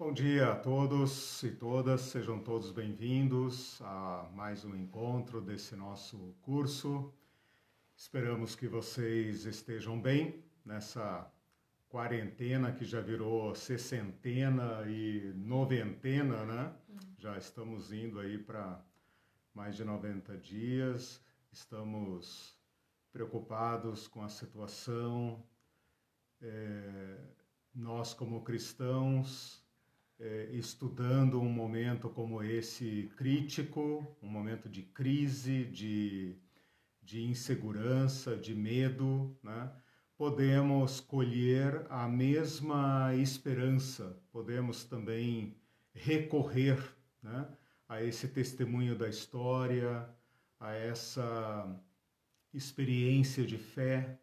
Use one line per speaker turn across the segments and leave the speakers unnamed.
Bom dia a todos e todas, sejam todos bem-vindos a mais um encontro desse nosso curso. Esperamos que vocês estejam bem nessa quarentena que já virou sessentena e noventena, né? Já estamos indo aí para mais de 90 dias, estamos preocupados com a situação. É, nós, como cristãos, estudando um momento como esse crítico, um momento de crise, de, de insegurança, de medo, né? podemos colher a mesma esperança, podemos também recorrer né? a esse testemunho da história, a essa experiência de fé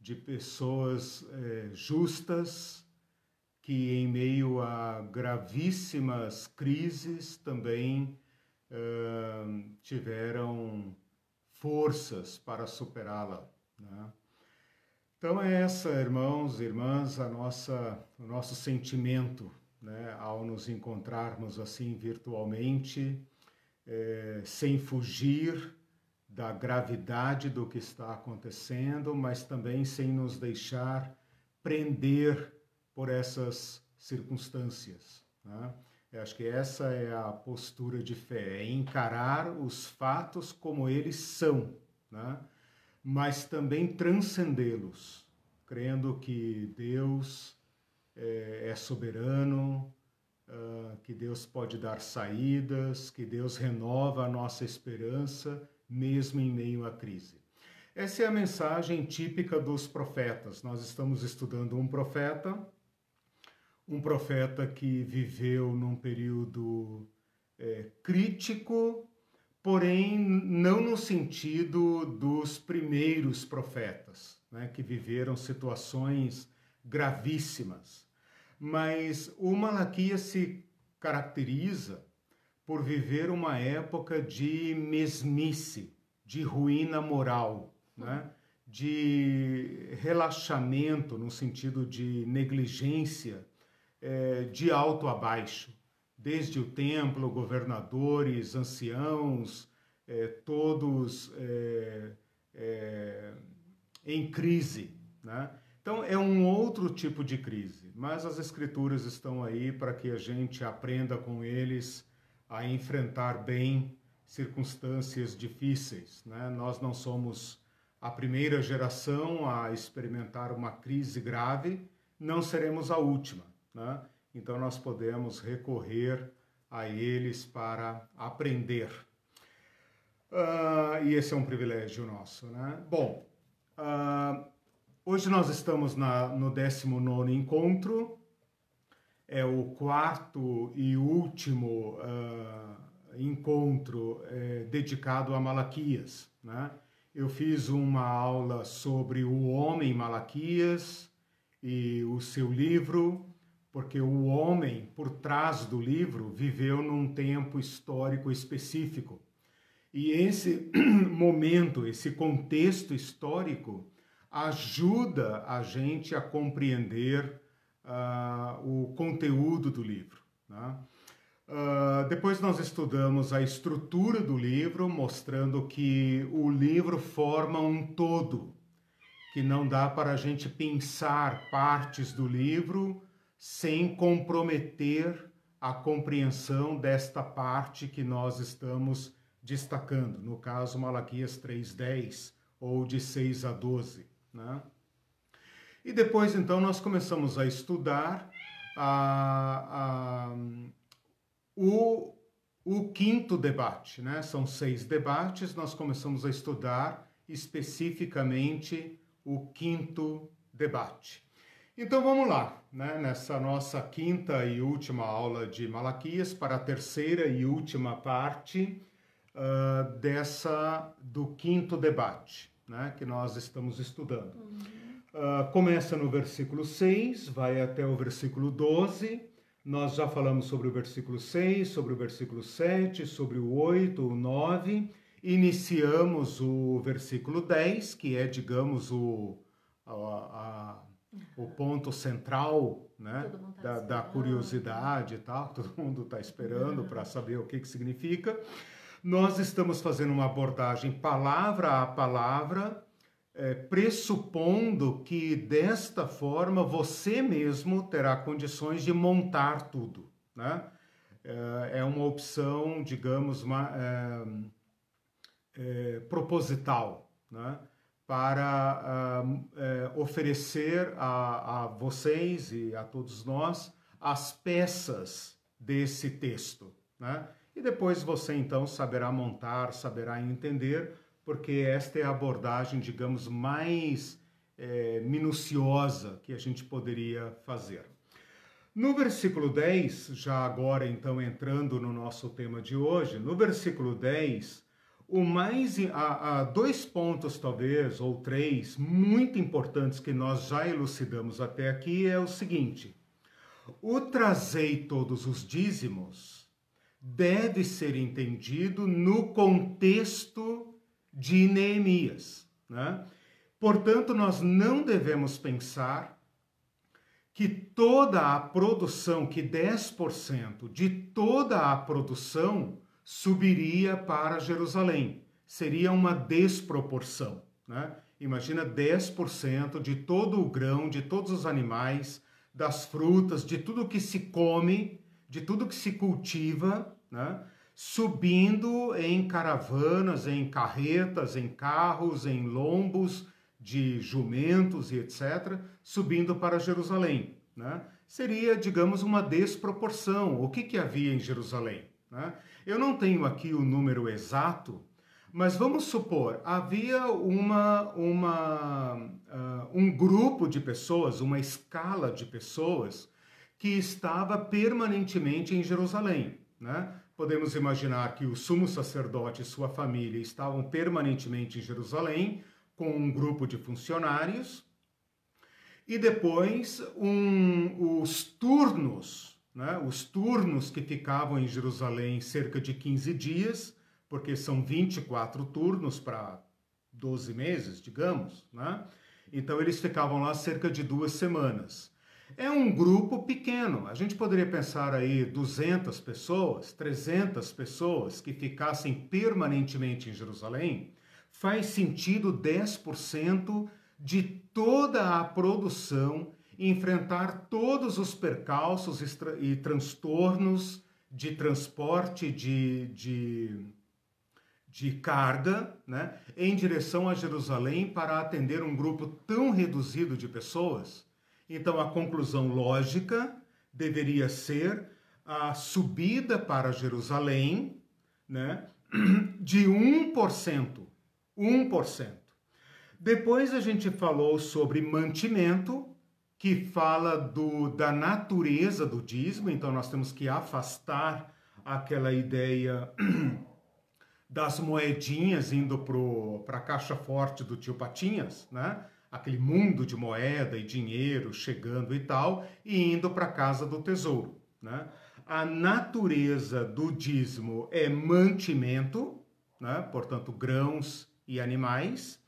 de pessoas é, justas que, em meio a gravíssimas crises, também uh, tiveram forças para superá-la. Né? Então, é essa, irmãos e irmãs, a nossa, o nosso sentimento né, ao nos encontrarmos assim virtualmente, é, sem fugir da gravidade do que está acontecendo, mas também sem nos deixar prender por essas circunstâncias. Né? Eu acho que essa é a postura de fé, é encarar os fatos como eles são, né? mas também transcendê-los, crendo que Deus é, é soberano, uh, que Deus pode dar saídas, que Deus renova a nossa esperança, mesmo em meio à crise. Essa é a mensagem típica dos profetas. Nós estamos estudando um profeta um profeta que viveu num período é, crítico, porém não no sentido dos primeiros profetas, né, que viveram situações gravíssimas. Mas o Malaquias se caracteriza por viver uma época de mesmice, de ruína moral, né? de relaxamento no sentido de negligência é, de alto a baixo, desde o templo, governadores, anciãos, é, todos é, é, em crise. Né? Então é um outro tipo de crise, mas as escrituras estão aí para que a gente aprenda com eles a enfrentar bem circunstâncias difíceis. Né? Nós não somos a primeira geração a experimentar uma crise grave, não seremos a última né? então nós podemos recorrer a eles para aprender. Uh, e esse é um privilégio nosso. Né? Bom, uh, hoje nós estamos na, no 19 encontro, é o quarto e último uh, encontro é, dedicado a Malaquias. Né? Eu fiz uma aula sobre o homem Malaquias e o seu livro, porque o homem por trás do livro viveu num tempo histórico específico. E esse momento, esse contexto histórico, ajuda a gente a compreender uh, o conteúdo do livro. Né? Uh, depois nós estudamos a estrutura do livro, mostrando que o livro forma um todo, que não dá para a gente pensar partes do livro sem comprometer a compreensão desta parte que nós estamos destacando, no caso Malaquias 3:10 ou de 6 a 12, né? E depois então nós começamos a estudar a, a, o, o quinto debate, né? São seis debates, nós começamos a estudar especificamente o quinto debate. Então vamos lá, né? nessa nossa quinta e última aula de Malaquias, para a terceira e última parte uh, dessa do quinto debate né? que nós estamos estudando. Uh, começa no versículo 6, vai até o versículo 12. Nós já falamos sobre o versículo 6, sobre o versículo 7, sobre o 8, o 9. Iniciamos o versículo 10, que é, digamos, o, a, a o ponto central né, tá da, da, curiosidade e tal, todo mundo está esperando para saber o que, que significa. Nós estamos fazendo uma abordagem palavra a palavra, é, pressupondo que desta forma você mesmo terá condições de montar tudo. Né? É, é uma opção, digamos, uma, é, é, proposital. Né? Para uh, uh, oferecer a, a, vocês e a todos nós as peças desse texto, né? E depois você então saberá montar, saberá entender, porque esta é a abordagem, digamos, mais é, minuciosa que a gente poderia fazer. No versículo 10, já agora então entrando no nosso tema de hoje, no versículo 10, o mais há, dois pontos talvez ou três muito importantes que nós já elucidamos até aqui é o seguinte: o trazei todos os dízimos deve ser entendido no contexto de Neemias, né? Portanto, nós não devemos pensar que toda a produção, que 10% de toda a produção subiria para Jerusalém. Seria uma desproporção. Né? Imagina 10% de todo o grão, de todos os animais, das frutas, de tudo que se come, de tudo que se cultiva, né? subindo em caravanas, em carretas, em carros, em lombos de jumentos e etc., subindo para Jerusalém. Né? Seria, digamos, uma desproporção. O que, que havia em Jerusalém? Né? Eu não tenho aqui o número exato, mas vamos supor, havia uma, uma, uh, um grupo de pessoas, uma escala de pessoas que estava permanentemente em Jerusalém. Né? Podemos imaginar que o sumo sacerdote e sua família estavam permanentemente em Jerusalém, com um grupo de funcionários, e depois um, os turnos né, os turnos que ficavam em Jerusalém cerca de 15 dias, porque são 24 turnos para 12 meses, digamos, né? Então eles ficavam lá cerca de duas semanas. É um grupo pequeno. A gente poderia pensar aí 200 pessoas, 300 pessoas que ficassem permanentemente em Jerusalém. Faz sentido 10% de toda a produção enfrentar todos os percalços e transtornos de transporte de, de, de carga né, em direção a Jerusalém para atender um grupo tão reduzido de pessoas. Então, a conclusão lógica deveria ser a subida para Jerusalém né, de 1%. 1%. Depois a gente falou sobre mantimento, que fala do, da natureza do dízimo, então nós temos que afastar aquela ideia das moedinhas indo para a caixa forte do tio Patinhas, né? aquele mundo de moeda e dinheiro chegando e tal, e indo para a casa do tesouro. Né? A natureza do dízimo é mantimento, né? portanto, grãos e animais,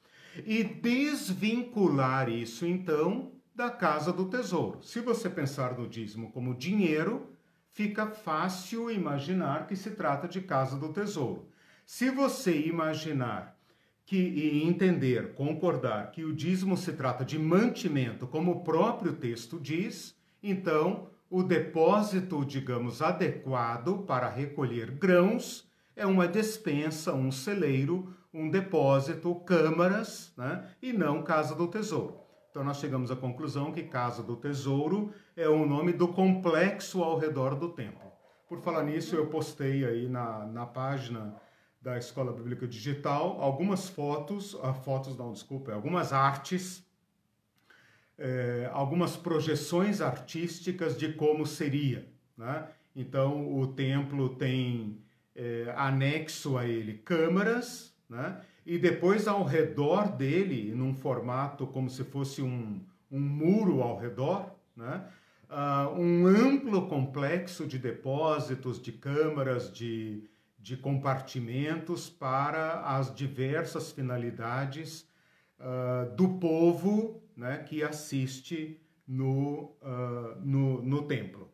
e desvincular isso, então, da casa do tesouro. Se você pensar no dízimo como dinheiro, fica fácil imaginar que se trata de casa do tesouro. Se você imaginar que e entender, concordar que o dízimo se trata de mantimento, como o próprio texto diz, então o depósito, digamos, adequado para recolher grãos é uma despensa, um celeiro, um depósito, câmaras, né? e não casa do tesouro. Então nós chegamos à conclusão que Casa do Tesouro é o nome do complexo ao redor do templo. Por falar nisso, eu postei aí na, na página da Escola Bíblica Digital algumas fotos, ah, fotos não, desculpa, algumas artes, é, algumas projeções artísticas de como seria. Né? Então o templo tem é, anexo a ele câmaras, né? E depois ao redor dele, num formato como se fosse um, um muro ao redor, né? Uh, um amplo complexo de depósitos, de câmaras, de, de compartimentos para as diversas finalidades uh, do povo né, que assiste no, uh, no, no templo.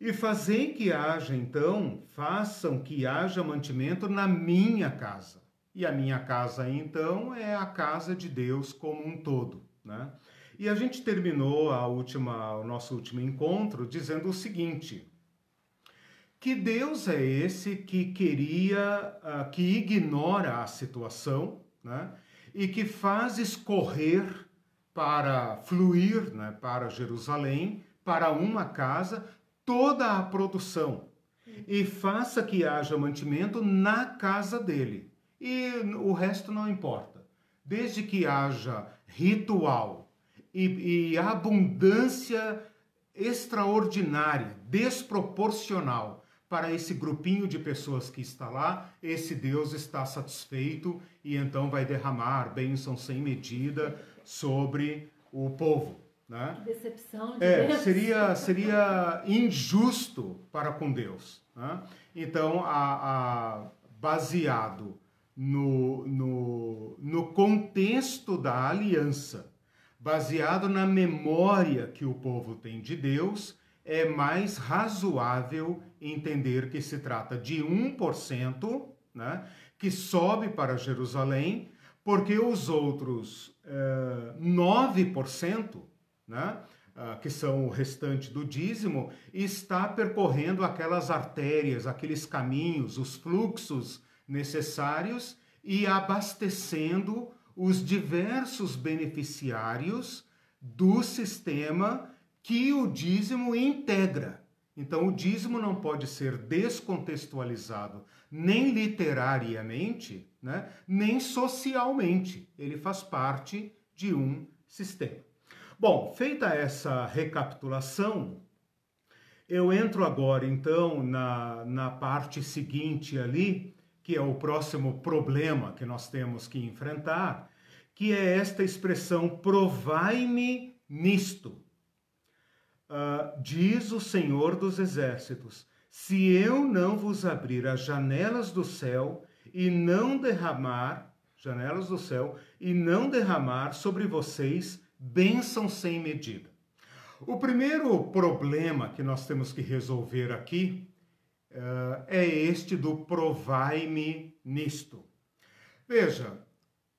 E fazem que haja, então, façam que haja mantimento na minha casa. E a minha casa, então, é a casa de Deus como um todo, né? E a gente terminou a última, o nosso último encontro dizendo o seguinte: que Deus é esse que queria, uh, que ignora a situação, né? E que faz escorrer para fluir, né, para Jerusalém, para uma casa, toda a produção e faça que haja mantimento na casa dele. E o resto não importa. Desde que haja ritual e, e abundância extraordinária, desproporcional para esse grupinho de pessoas que está lá, esse Deus está satisfeito e então vai derramar bênção sem medida sobre o povo. Né?
Decepção de
é,
Deus.
Seria, seria injusto para com Deus. Né? Então, a, a, baseado no, no, no contexto da aliança, baseado na memória que o povo tem de Deus, é mais razoável entender que se trata de 1% né, que sobe para Jerusalém, porque os outros é, 9% né, uh, que são o restante do dízimo, está percorrendo aquelas artérias, aqueles caminhos, os fluxos necessários e abastecendo os diversos beneficiários do sistema que o dízimo integra. Então, o dízimo não pode ser descontextualizado nem literariamente, né, nem socialmente. Ele faz parte de um sistema. Bom, feita essa recapitulação, eu entro agora então na, na parte seguinte ali, que é o próximo problema que nós temos que enfrentar, que é esta expressão provai-me nisto. Uh, diz o Senhor dos Exércitos: se eu não vos abrir as janelas do céu e não derramar, janelas do céu, e não derramar sobre vocês bênção sem medida. O primeiro problema que nós temos que resolver aqui uh, é este do provai-me nisto. Veja,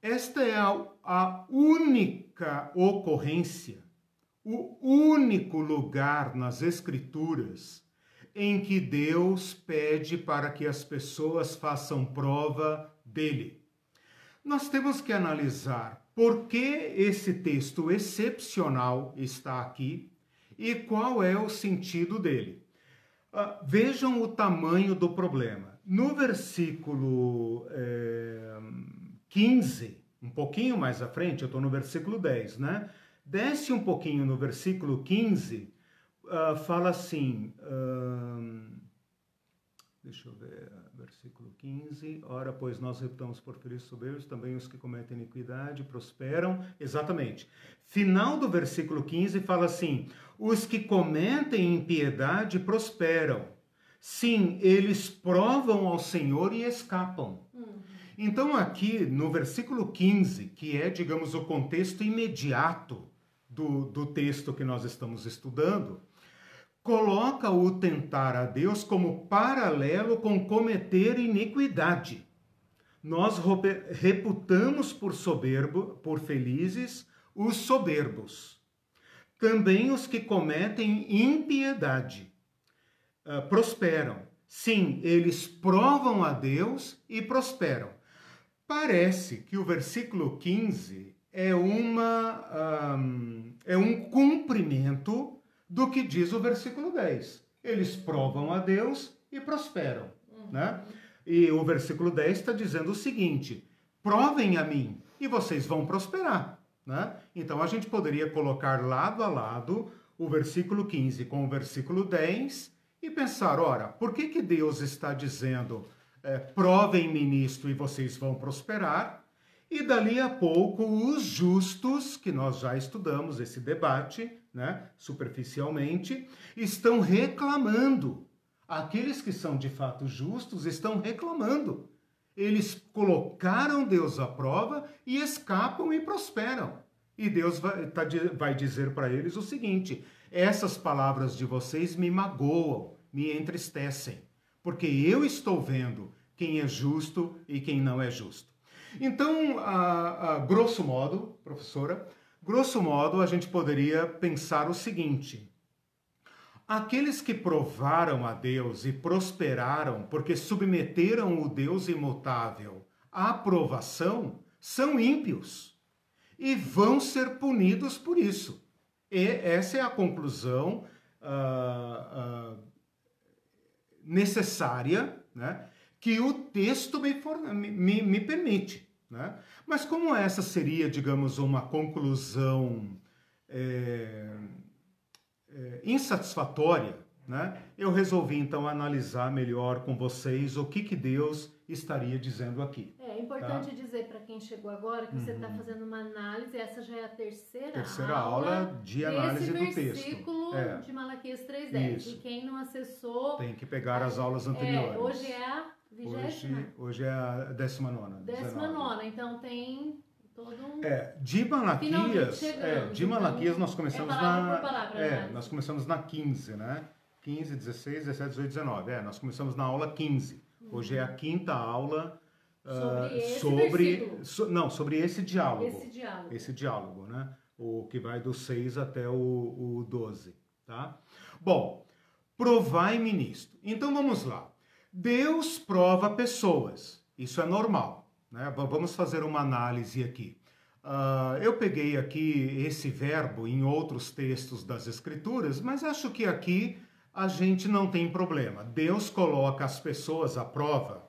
esta é a, a única ocorrência, o único lugar nas Escrituras em que Deus pede para que as pessoas façam prova dele. Nós temos que analisar por que esse texto excepcional está aqui e qual é o sentido dele. Uh, vejam o tamanho do problema. No versículo é, 15, um pouquinho mais à frente, eu estou no versículo 10, né? Desce um pouquinho no versículo 15, uh, ah, fala assim. Uh, deixa eu ver versículo 15. Ora, pois nós reputamos por felizes soberbos também os que cometem iniquidade prosperam. Exatamente. Final do versículo 15 fala assim: os que cometem impiedade prosperam. Sim, eles provam ao Senhor e escapam. Uhum. Então, aqui no versículo 15, que é, digamos, o contexto imediato do, do texto que nós estamos estudando, coloca o tentar a Deus como paralelo com cometer iniquidade. Nós reputamos por soberbo, por felizes, os soberbos. Também os que cometem impiedade uh, prosperam. Sim, eles provam a Deus e prosperam. Parece que o versículo 15 é, uma, um, é um cumprimento do que diz o versículo 10. Eles provam a Deus e prosperam. Uhum. Né? E o versículo 10 está dizendo o seguinte: provem a mim e vocês vão prosperar. Né? Então a gente poderia colocar lado a lado o versículo 15 com o versículo 10 e pensar: ora, por que, que Deus está dizendo é, provem-me nisto e vocês vão prosperar? E dali a pouco, os justos, que nós já estudamos esse debate, né, superficialmente, estão reclamando. Aqueles que são de fato justos estão reclamando. Eles colocaram Deus à prova e escapam e prosperam. E Deus vai, tá, vai dizer para eles o seguinte: essas palavras de vocês me magoam, me entristecem, porque eu estou vendo quem é justo e quem não é justo. Então, a, a grosso modo, professora, grosso modo, a gente poderia pensar o seguinte: aqueles que provaram a Deus e prosperaram porque submeteram o Deus imutável à provação são ímpios e vão ser punidos por isso. E essa é a conclusão uh, uh, necessária né, que o texto me, me, me permite. Né? Mas como essa seria, digamos, uma conclusão é, é, insatisfatória, né? eu resolvi então analisar melhor com vocês o que, que Deus estaria dizendo aqui.
É importante tá? dizer para quem chegou agora que tá uhum. você está fazendo uma análise, essa já é a terceira,
terceira aula, aula de análise do texto.
versículo é. de Malaquias 3.10. E quem não acessou...
Tem que pegar as aulas anteriores.
É, hoje é a vigésima?
Hoje, hoje é a décima nona.
Décima nona, então tem todo um...
É, de Malaquias, é, de então, Malaquias nós começamos
é
na...
Palavra,
é, né? nós começamos na 15, né? 15, 16, 17, 18, 19. É, nós começamos na aula 15. Hoje é a quinta aula
sobre, uh, sobre
so, não, sobre esse diálogo.
Esse diálogo.
Esse diálogo, né? O que vai do 6 até o, o 12, tá? Bom, provai-me nisto. Então vamos lá. Deus prova pessoas. Isso é normal, né? Vamos fazer uma análise aqui. Uh, eu peguei aqui esse verbo em outros textos das Escrituras, mas acho que aqui a gente não tem problema. Deus coloca as pessoas à prova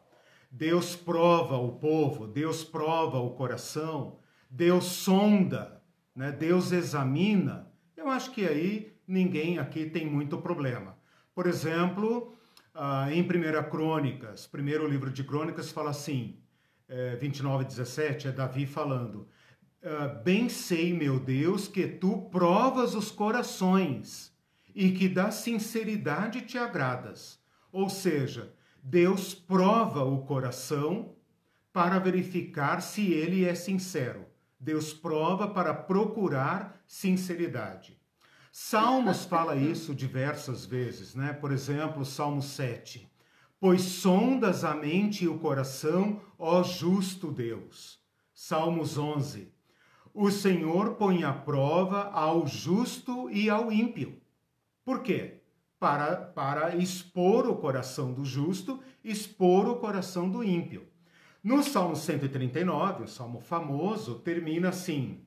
Deus prova o povo, Deus prova o coração, Deus sonda, né? Deus examina. Eu acho que aí ninguém aqui tem muito problema. Por exemplo, ah, em 1 Crônicas, primeiro livro de Crônicas, fala assim, 29 e 17, é Davi falando, ah, Bem sei, meu Deus, que tu provas os corações e que da sinceridade te agradas. Ou seja, Deus prova o coração para verificar se ele é sincero. Deus prova para procurar sinceridade. Salmos fala isso diversas vezes, né? Por exemplo, Salmo 7. Pois sondas a mente e o coração, ó justo Deus. Salmos 11. O Senhor põe à prova ao justo e ao ímpio. Por quê? para, para expor o coração do justo, expor o coração do ímpio. No Salmo 139, o salmo famoso, termina assim: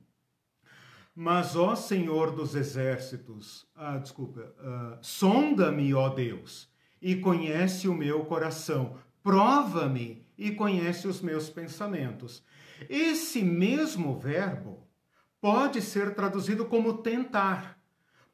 Mas, ó Senhor dos exércitos, ah, desculpa, ah, sonda-me, ó Deus, e conhece o meu coração, prova-me e conhece os meus pensamentos. Esse mesmo verbo pode ser traduzido como tentar,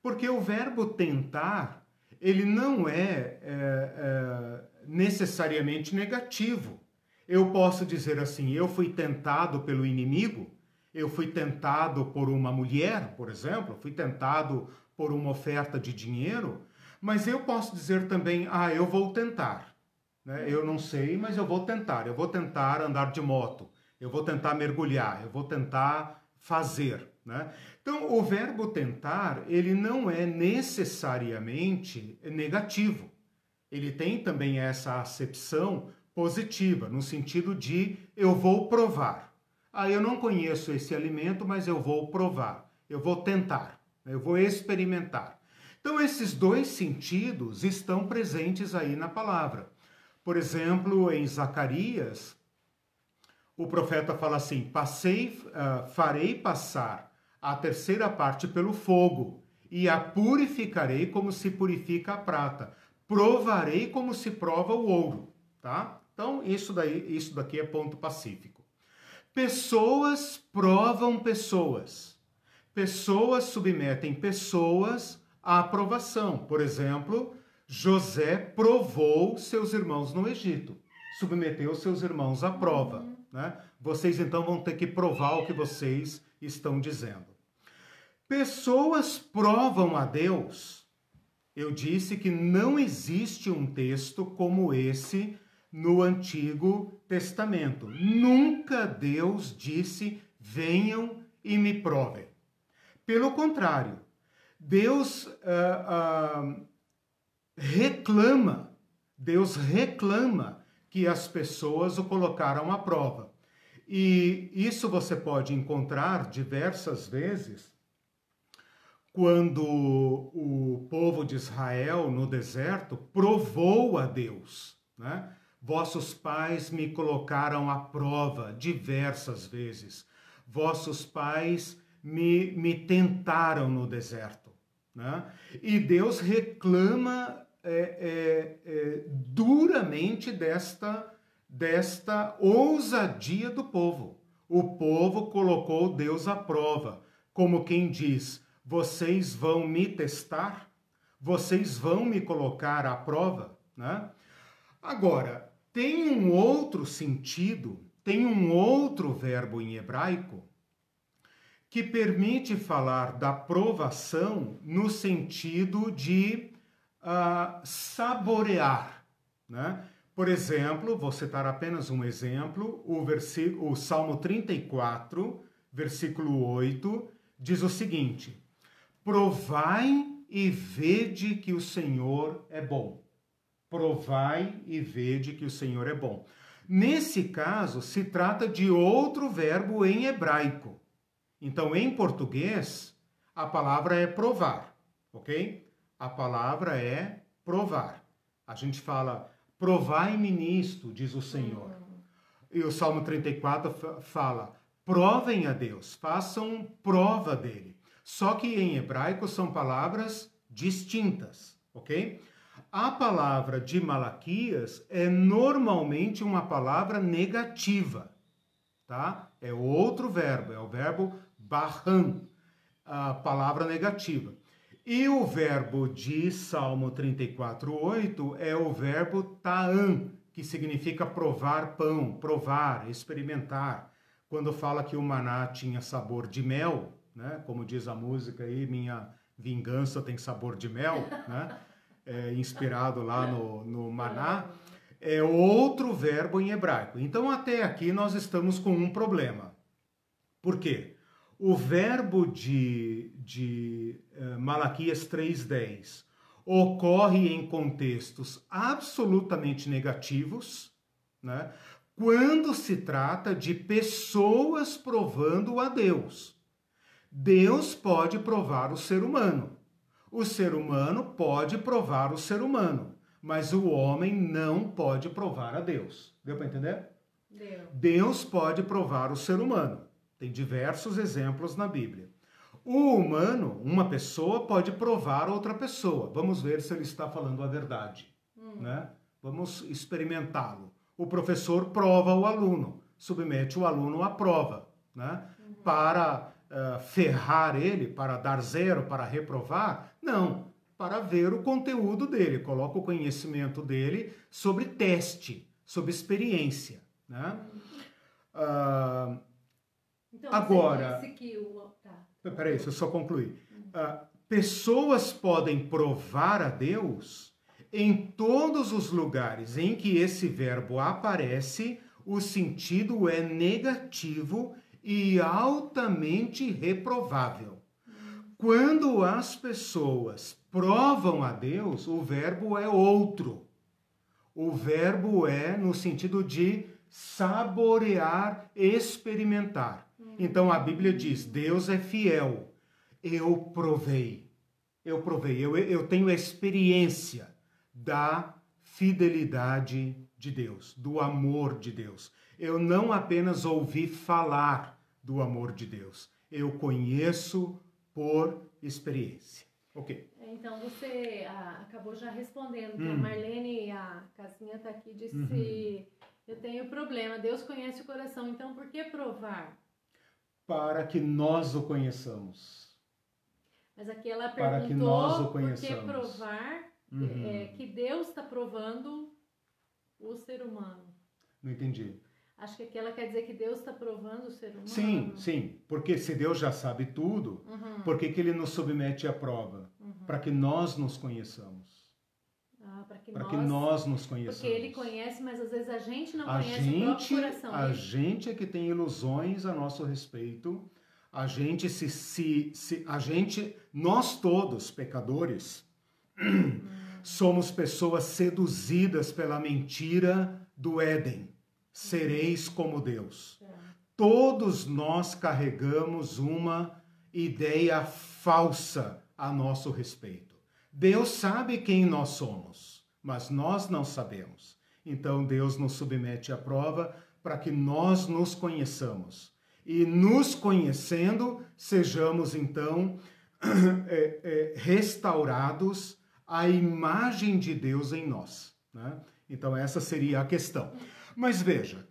porque o verbo tentar ele não é, é, é necessariamente negativo. Eu posso dizer assim: eu fui tentado pelo inimigo, eu fui tentado por uma mulher, por exemplo, fui tentado por uma oferta de dinheiro, mas eu posso dizer também: ah, eu vou tentar. Né? Eu não sei, mas eu vou tentar. Eu vou tentar andar de moto, eu vou tentar mergulhar, eu vou tentar fazer. Né? Então, o verbo tentar, ele não é necessariamente negativo. Ele tem também essa acepção positiva, no sentido de eu vou provar. Ah, eu não conheço esse alimento, mas eu vou provar. Eu vou tentar, eu vou experimentar. Então, esses dois sentidos estão presentes aí na palavra. Por exemplo, em Zacarias, o profeta fala assim: passei, uh, farei passar a terceira parte pelo fogo, e a purificarei como se purifica a prata, provarei como se prova o ouro, tá? Então, isso daí, isso daqui é ponto pacífico. Pessoas provam pessoas. Pessoas submetem pessoas à aprovação. Por exemplo, José provou seus irmãos no Egito, submeteu seus irmãos à prova. Né? Vocês então vão ter que provar o que vocês estão dizendo. Pessoas provam a Deus. Eu disse que não existe um texto como esse no Antigo Testamento. Nunca Deus disse: venham e me provem. Pelo contrário, Deus ah, ah, reclama, Deus reclama que as pessoas o colocaram à prova. E isso você pode encontrar diversas vezes quando o povo de Israel no deserto provou a Deus, né? Vossos pais me colocaram à prova diversas vezes. Vossos pais me, me tentaram no deserto. Né? E Deus reclama é, é, é, duramente desta, desta ousadia do povo. O povo colocou Deus à prova, como quem diz: vocês vão me testar? Vocês vão me colocar à prova? Né? Agora, tem um outro sentido, tem um outro verbo em hebraico que permite falar da provação no sentido de uh, saborear. Né? Por exemplo, vou citar apenas um exemplo, o, versículo, o Salmo 34, versículo 8, diz o seguinte: Provai e vede que o Senhor é bom. Provai e vede que o Senhor é bom. Nesse caso, se trata de outro verbo em hebraico. Então, em português, a palavra é provar, ok? A palavra é provar. A gente fala, provai-me nisto, diz o Senhor. E o Salmo 34 fala, provem a Deus, façam prova dele. Só que em hebraico são palavras distintas, ok? A palavra de Malaquias é normalmente uma palavra negativa, tá? É outro verbo, é o verbo barran, a palavra negativa. E o verbo de Salmo 34:8 é o verbo ta'an, que significa provar pão, provar, experimentar. Quando fala que o maná tinha sabor de mel, né? Como diz a música aí, minha vingança tem sabor de mel, né? É, inspirado lá no, no Maná, é outro verbo em hebraico. Então, até aqui nós estamos com um problema. Por quê? O verbo de, de uh, Malaquias 3,10 ocorre em contextos absolutamente negativos, né? quando se trata de pessoas provando a Deus. Deus pode provar o ser humano. O ser humano pode provar o ser humano, mas o homem não pode provar a Deus. Deu para entender?
Deu.
Deus pode provar o ser humano. Tem diversos exemplos na Bíblia. O humano, uma pessoa, pode provar outra pessoa. Vamos ver se ele está falando a verdade. Hum. Né? Vamos experimentá-lo. O professor prova o aluno, submete o aluno à prova, né? Uhum. para uh, ferrar ele, para dar zero, para reprovar. Não, para ver o conteúdo dele, coloca o conhecimento dele sobre teste, sobre experiência. Né?
Uh, então, agora. Que o...
tá. Peraí, deixa eu só concluir. Uh, pessoas podem provar a Deus em todos os lugares em que esse verbo aparece, o sentido é negativo e altamente reprovável. Quando as pessoas provam a Deus, o verbo é outro. O verbo é no sentido de saborear, experimentar. Então a Bíblia diz: Deus é fiel. Eu provei. Eu provei. Eu, eu tenho experiência da fidelidade de Deus, do amor de Deus. Eu não apenas ouvi falar do amor de Deus, eu conheço por experiência. Ok.
É, então você ah, acabou já respondendo, hum. a Marlene, a Casinha está aqui, disse: uhum. Eu tenho problema, Deus conhece o coração, então por que provar?
Para que nós o conheçamos.
Mas aqui ela perguntou
Para que nós o conheçamos.
por que provar uhum. é, que Deus está provando o ser humano.
Não entendi.
Acho que aqui ela quer dizer que Deus está provando o ser humano.
Sim, sim. Porque se Deus já sabe tudo, uhum. por que, que ele nos submete à prova? Uhum. Para que nós nos conheçamos.
Ah, para que,
que, nós nos conheçamos.
Porque ele conhece, mas às vezes a gente não a conhece gente, o próprio coração.
A gente é que tem ilusões a nosso respeito. a gente se, se, se a gente, nós todos pecadores, somos pessoas seduzidas pela mentira do Éden. Sereis como Deus. Todos nós carregamos uma ideia falsa a nosso respeito. Deus sabe quem nós somos, mas nós não sabemos. Então Deus nos submete à prova para que nós nos conheçamos. E nos conhecendo, sejamos então é, é, restaurados à imagem de Deus em nós. Né? Então, essa seria a questão. Mas veja,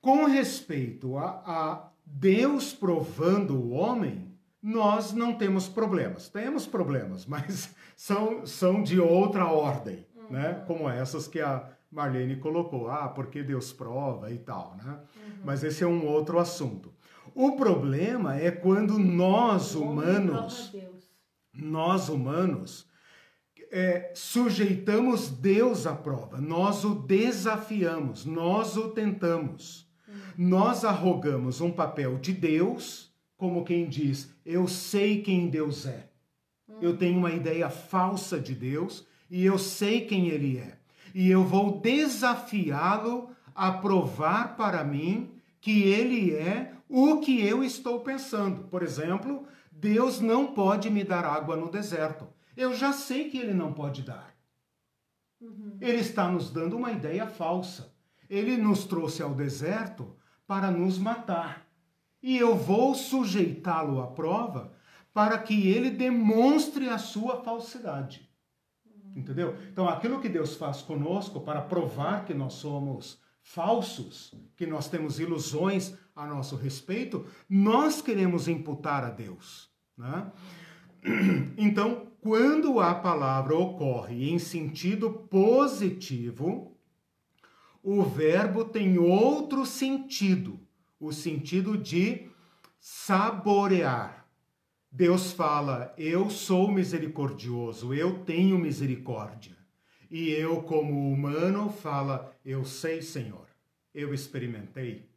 com respeito a, a Deus provando o homem, nós não temos problemas. Temos problemas, mas são, são de outra ordem, né? Uhum. Como essas que a Marlene colocou. Ah, porque Deus prova e tal, né? Uhum. Mas esse é um outro assunto. O problema é quando nós humanos, nós humanos, é, sujeitamos Deus à prova, nós o desafiamos, nós o tentamos. Nós arrogamos um papel de Deus, como quem diz, eu sei quem Deus é. Eu tenho uma ideia falsa de Deus e eu sei quem Ele é. E eu vou desafiá-lo a provar para mim que Ele é o que eu estou pensando. Por exemplo, Deus não pode me dar água no deserto. Eu já sei que Ele não pode dar. Uhum. Ele está nos dando uma ideia falsa. Ele nos trouxe ao deserto para nos matar. E eu vou sujeitá-lo à prova para que ele demonstre a sua falsidade. Entendeu? Então, aquilo que Deus faz conosco para provar que nós somos falsos, que nós temos ilusões a nosso respeito, nós queremos imputar a Deus. Né? Então, quando a palavra ocorre em sentido positivo, o verbo tem outro sentido, o sentido de saborear. Deus fala: Eu sou misericordioso, eu tenho misericórdia. E eu, como humano, fala: Eu sei, Senhor, eu experimentei.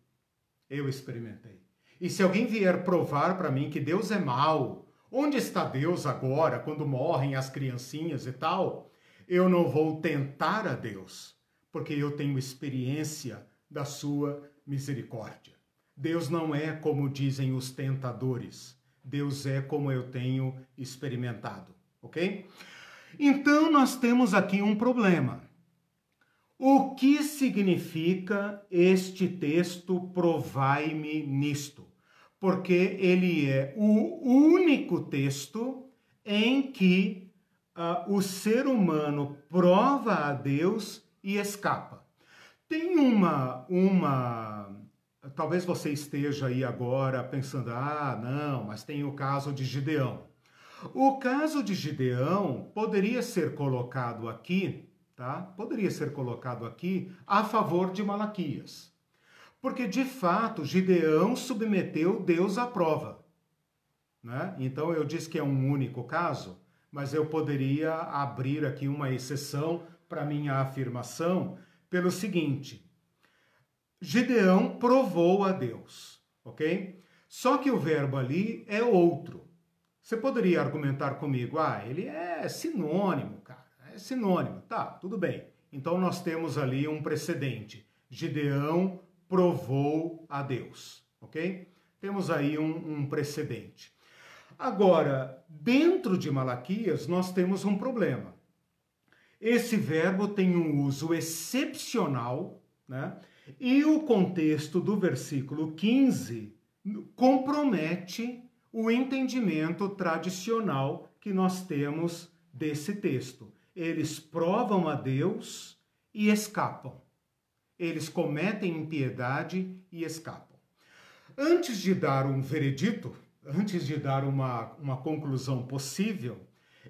Eu experimentei. E se alguém vier provar para mim que Deus é mau, onde está Deus agora, quando morrem as criancinhas e tal? Eu não vou tentar a Deus, porque eu tenho experiência da sua misericórdia. Deus não é como dizem os tentadores. Deus é como eu tenho experimentado, ok? Então nós temos aqui um problema. O que significa este texto provai-me nisto? Porque ele é o único texto em que uh, o ser humano prova a Deus e escapa. Tem uma, uma talvez você esteja aí agora pensando: ah, não, mas tem o caso de Gideão. O caso de Gideão poderia ser colocado aqui, tá? Poderia ser colocado aqui a favor de Malaquias. Porque de fato Gideão submeteu Deus à prova. Né? Então eu disse que é um único caso, mas eu poderia abrir aqui uma exceção para minha afirmação pelo seguinte: Gideão provou a Deus, ok? Só que o verbo ali é outro. Você poderia argumentar comigo, ah, ele é sinônimo, cara, é sinônimo. Tá, tudo bem. Então nós temos ali um precedente. Gideão provou a Deus, ok? Temos aí um, um precedente. Agora, dentro de Malaquias, nós temos um problema. Esse verbo tem um uso excepcional, né? E o contexto do versículo 15 compromete o entendimento tradicional que nós temos desse texto. Eles provam a Deus e escapam. Eles cometem impiedade e escapam. Antes de dar um veredito, antes de dar uma, uma conclusão possível,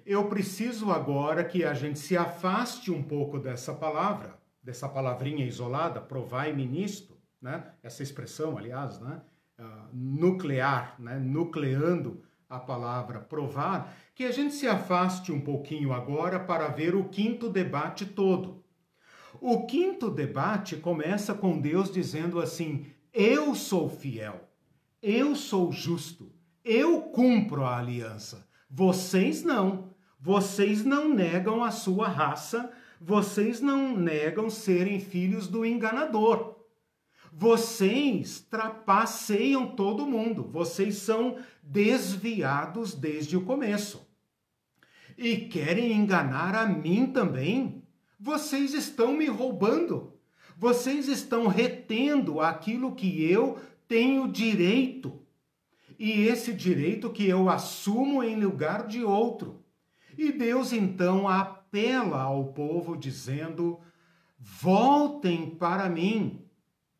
eu preciso agora que a gente se afaste um pouco dessa palavra dessa palavrinha isolada, provai-me nisto, né? essa expressão, aliás, né? Uh, nuclear, né? nucleando a palavra provar, que a gente se afaste um pouquinho agora para ver o quinto debate todo. O quinto debate começa com Deus dizendo assim: Eu sou fiel, eu sou justo, Eu cumpro a aliança. Vocês não. Vocês não negam a sua raça, vocês não negam serem filhos do enganador. Vocês trapaceiam todo mundo, vocês são desviados desde o começo. E querem enganar a mim também? Vocês estão me roubando. Vocês estão retendo aquilo que eu tenho direito. E esse direito que eu assumo em lugar de outro. E Deus então apela ao povo dizendo: voltem para mim.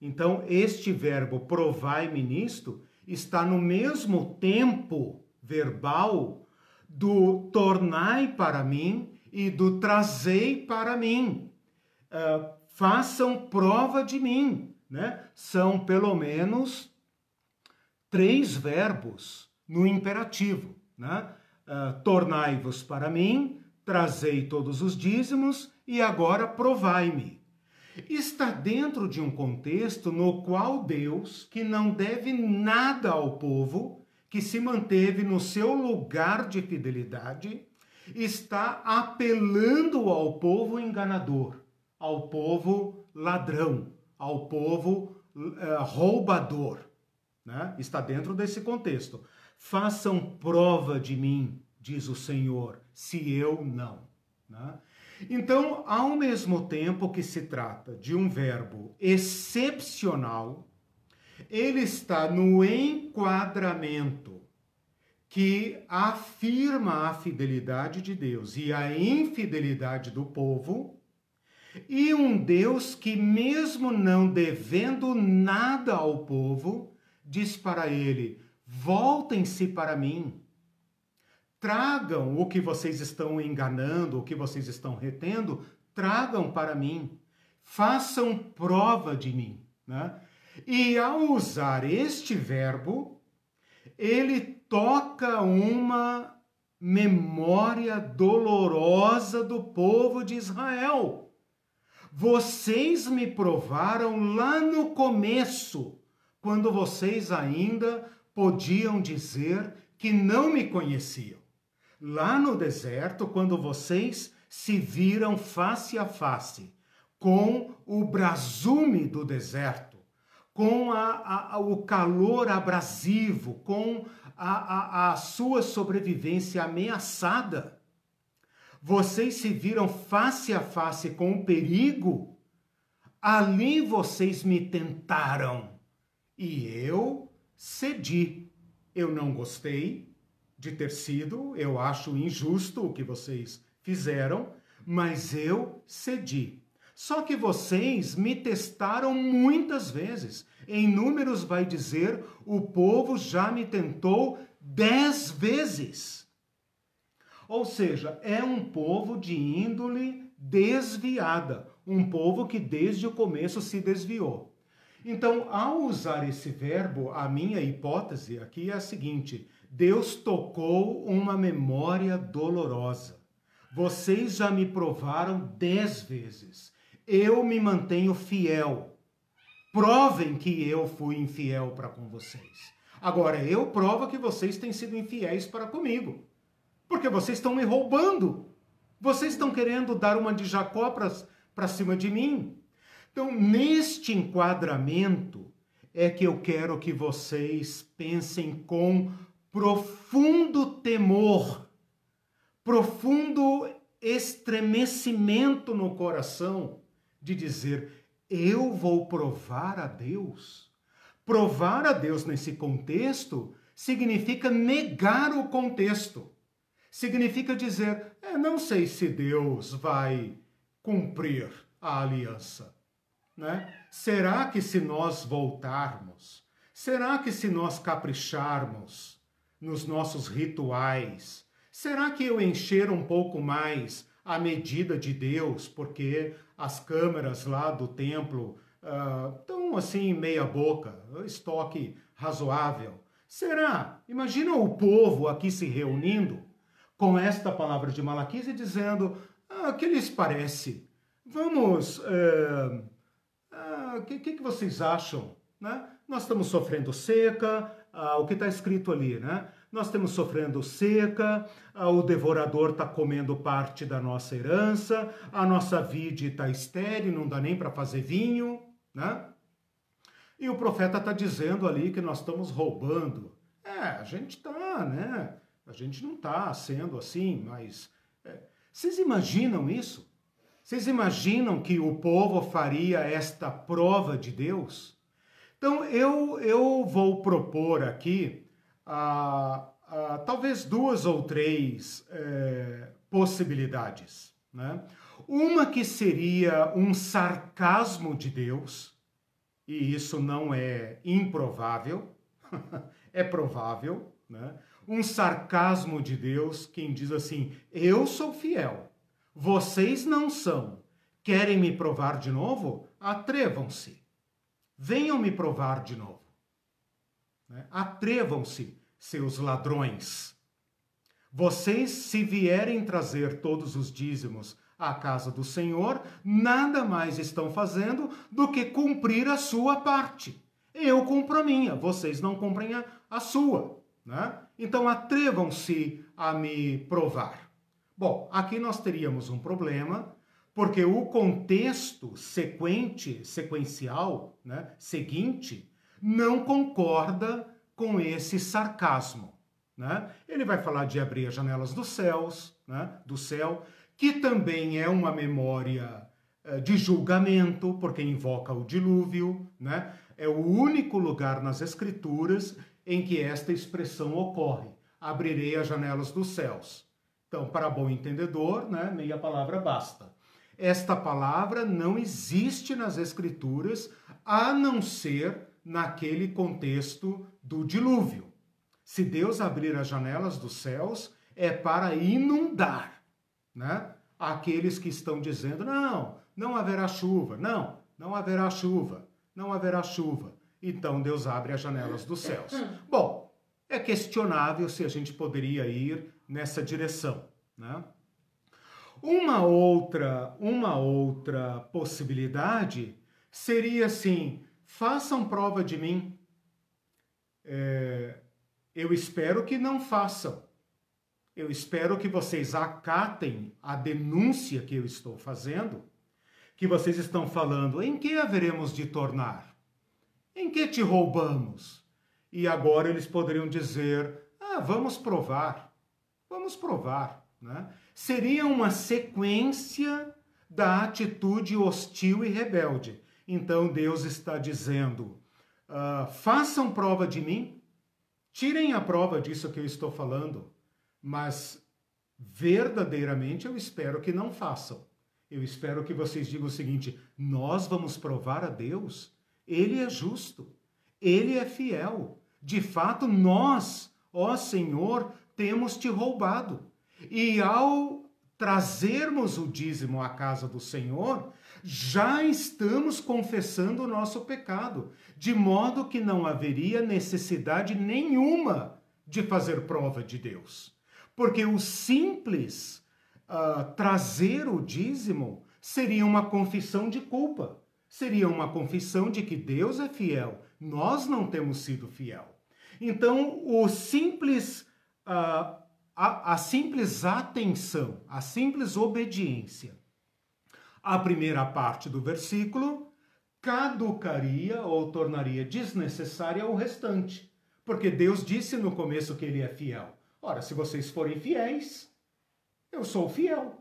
Então, este verbo provai-me nisto está no mesmo tempo verbal do tornai para mim e do trazei para mim. Uh, façam prova de mim. Né? São pelo menos três verbos no imperativo. Né? Uh, Tornai-vos para mim, trazei todos os dízimos e agora provai-me. Está dentro de um contexto no qual Deus, que não deve nada ao povo, que se manteve no seu lugar de fidelidade, está apelando ao povo enganador, ao povo ladrão, ao povo uh, roubador. Né? Está dentro desse contexto. Façam prova de mim, diz o Senhor, se eu não. Né? Então, ao mesmo tempo que se trata de um verbo excepcional, ele está no enquadramento que afirma a fidelidade de Deus e a infidelidade do povo, e um Deus que, mesmo não devendo nada ao povo, diz para ele: voltem-se para mim. Tragam o que vocês estão enganando, o que vocês estão retendo, tragam para mim. Façam prova de mim. Né? E ao usar este verbo, ele toca uma memória dolorosa do povo de Israel. Vocês me provaram lá no começo, quando vocês ainda podiam dizer que não me conheciam. Lá no deserto, quando vocês se viram face a face com o brasume do deserto, com a, a, o calor abrasivo, com a, a sua sobrevivência ameaçada, vocês se viram face a face com o perigo, ali vocês me tentaram e eu cedi. Eu não gostei, de ter sido, eu acho injusto o que vocês fizeram, mas eu cedi. Só que vocês me testaram muitas vezes. Em números vai dizer: o povo já me tentou dez vezes. Ou seja, é um povo de índole desviada, um povo que desde o começo se desviou. Então, ao usar esse verbo, a minha hipótese aqui é a seguinte: Deus tocou uma memória dolorosa. Vocês já me provaram dez vezes. Eu me mantenho fiel. Provem que eu fui infiel para com vocês. Agora, eu provo que vocês têm sido infiéis para comigo. Porque vocês estão me roubando. Vocês estão querendo dar uma de Jacó para cima de mim. Então, neste enquadramento, é que eu quero que vocês pensem com profundo temor, profundo estremecimento no coração de dizer: eu vou provar a Deus. Provar a Deus nesse contexto significa negar o contexto. Significa dizer: é, não sei se Deus vai cumprir a aliança. Né? Será que se nós voltarmos, será que se nós capricharmos, nos nossos rituais? Será que eu encher um pouco mais a medida de Deus, porque as câmeras lá do templo estão uh, assim meia boca, estoque razoável? Será? Imagina o povo aqui se reunindo com esta palavra de Malaquias e dizendo: ah, que lhes parece? Vamos. O uh, que, que, que vocês acham? Né? Nós estamos sofrendo seca, ah, o que está escrito ali, né? Nós temos sofrendo seca, ah, o devorador está comendo parte da nossa herança, a nossa vide está estéril, não dá nem para fazer vinho, né? E o profeta está dizendo ali que nós estamos roubando. É, a gente está, né? A gente não está sendo assim, mas. É. Vocês imaginam isso? Vocês imaginam que o povo faria esta prova de Deus? Então eu, eu vou propor aqui ah, ah, talvez duas ou três é, possibilidades. Né? Uma que seria um sarcasmo de Deus, e isso não é improvável, é provável, né? um sarcasmo de Deus, quem diz assim: Eu sou fiel, vocês não são. Querem me provar de novo? Atrevam-se. Venham me provar de novo. Né? Atrevam-se, seus ladrões. Vocês, se vierem trazer todos os dízimos à casa do Senhor, nada mais estão fazendo do que cumprir a sua parte. Eu cumpro a minha, vocês não cumprem a, a sua. Né? Então atrevam-se a me provar. Bom, aqui nós teríamos um problema, porque o contexto sequente, sequencial, né, seguinte, não concorda com esse sarcasmo. Né? Ele vai falar de abrir as janelas dos céus, né, do céu, que também é uma memória eh, de julgamento, porque invoca o dilúvio, né? É o único lugar nas escrituras em que esta expressão ocorre. Abrirei as janelas dos céus. Então, para bom entendedor, né, meia palavra basta. Esta palavra não existe nas escrituras a não ser naquele contexto do dilúvio. Se Deus abrir as janelas dos céus, é para inundar, né? Aqueles que estão dizendo: "Não, não haverá chuva". Não, não haverá chuva. Não haverá chuva. Então Deus abre as janelas dos céus. Bom, é questionável se a gente poderia ir nessa direção, né? Uma outra, uma outra possibilidade seria assim: façam prova de mim. É, eu espero que não façam. Eu espero que vocês acatem a denúncia que eu estou fazendo, que vocês estão falando, em que haveremos de tornar? Em que te roubamos? E agora eles poderiam dizer, ah, vamos provar, vamos provar. Né? Seria uma sequência da atitude hostil e rebelde. Então Deus está dizendo: uh, façam prova de mim, tirem a prova disso que eu estou falando, mas verdadeiramente eu espero que não façam. Eu espero que vocês digam o seguinte: nós vamos provar a Deus, Ele é justo, Ele é fiel. De fato, nós, ó Senhor, temos te roubado. E ao trazermos o dízimo à casa do Senhor, já estamos confessando o nosso pecado, de modo que não haveria necessidade nenhuma de fazer prova de Deus. Porque o simples uh, trazer o dízimo seria uma confissão de culpa, seria uma confissão de que Deus é fiel, nós não temos sido fiel. Então, o simples, uh, a, a simples atenção, a simples obediência a primeira parte do versículo caducaria ou tornaria desnecessária o restante. Porque Deus disse no começo que ele é fiel. Ora, se vocês forem fiéis, eu sou fiel.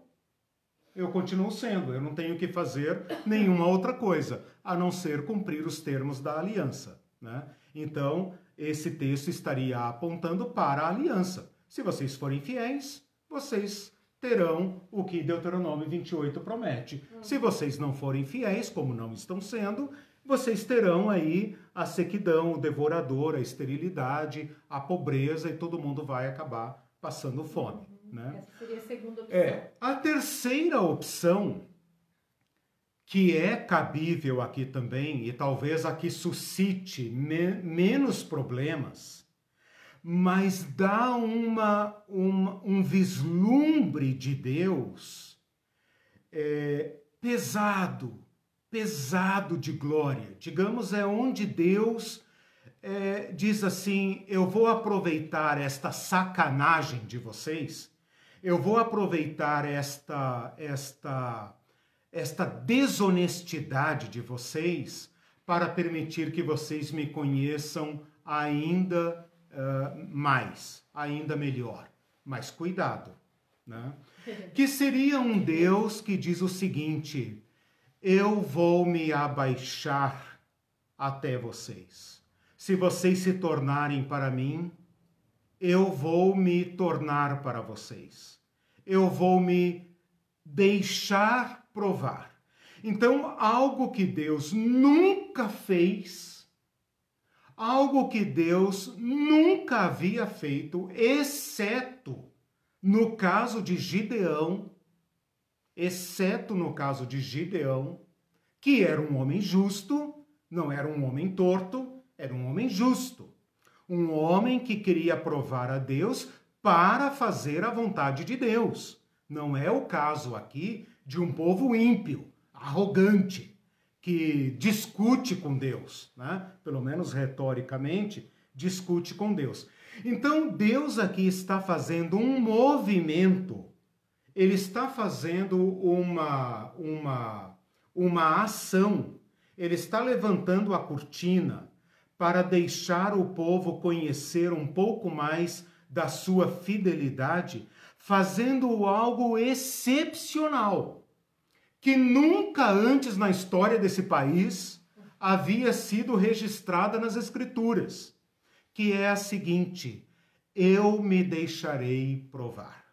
Eu continuo sendo, eu não tenho que fazer nenhuma outra coisa, a não ser cumprir os termos da aliança. Né? Então, esse texto estaria apontando para a aliança. Se vocês forem fiéis, vocês terão o que Deuteronômio 28 promete. Hum. Se vocês não forem fiéis, como não estão sendo, vocês terão aí a sequidão, o devorador, a esterilidade, a pobreza e todo mundo vai acabar passando fome. Uhum. Né?
Essa seria a segunda opção.
É, a terceira opção, que é cabível aqui também, e talvez aqui suscite me menos problemas, mas dá uma, uma um vislumbre de Deus é, pesado, pesado de glória. Digamos, é onde Deus é, diz assim: Eu vou aproveitar esta sacanagem de vocês, eu vou aproveitar esta, esta, esta desonestidade de vocês para permitir que vocês me conheçam ainda uh, mais, ainda melhor. Mas cuidado, né? que seria um Deus que diz o seguinte: eu vou me abaixar até vocês se vocês se tornarem para mim, eu vou me tornar para vocês. Eu vou me deixar provar. Então, algo que Deus nunca fez, algo que Deus nunca havia feito, exceto no caso de Gideão, exceto no caso de Gideão, que era um homem justo, não era um homem torto, era um homem justo, um homem que queria provar a Deus para fazer a vontade de Deus. Não é o caso aqui de um povo ímpio, arrogante, que discute com Deus, né? pelo menos retoricamente, discute com Deus. Então Deus aqui está fazendo um movimento, ele está fazendo uma, uma, uma ação, ele está levantando a cortina, para deixar o povo conhecer um pouco mais da sua fidelidade, fazendo algo excepcional, que nunca antes na história desse país havia sido registrada nas Escrituras, que é a seguinte: eu me deixarei provar.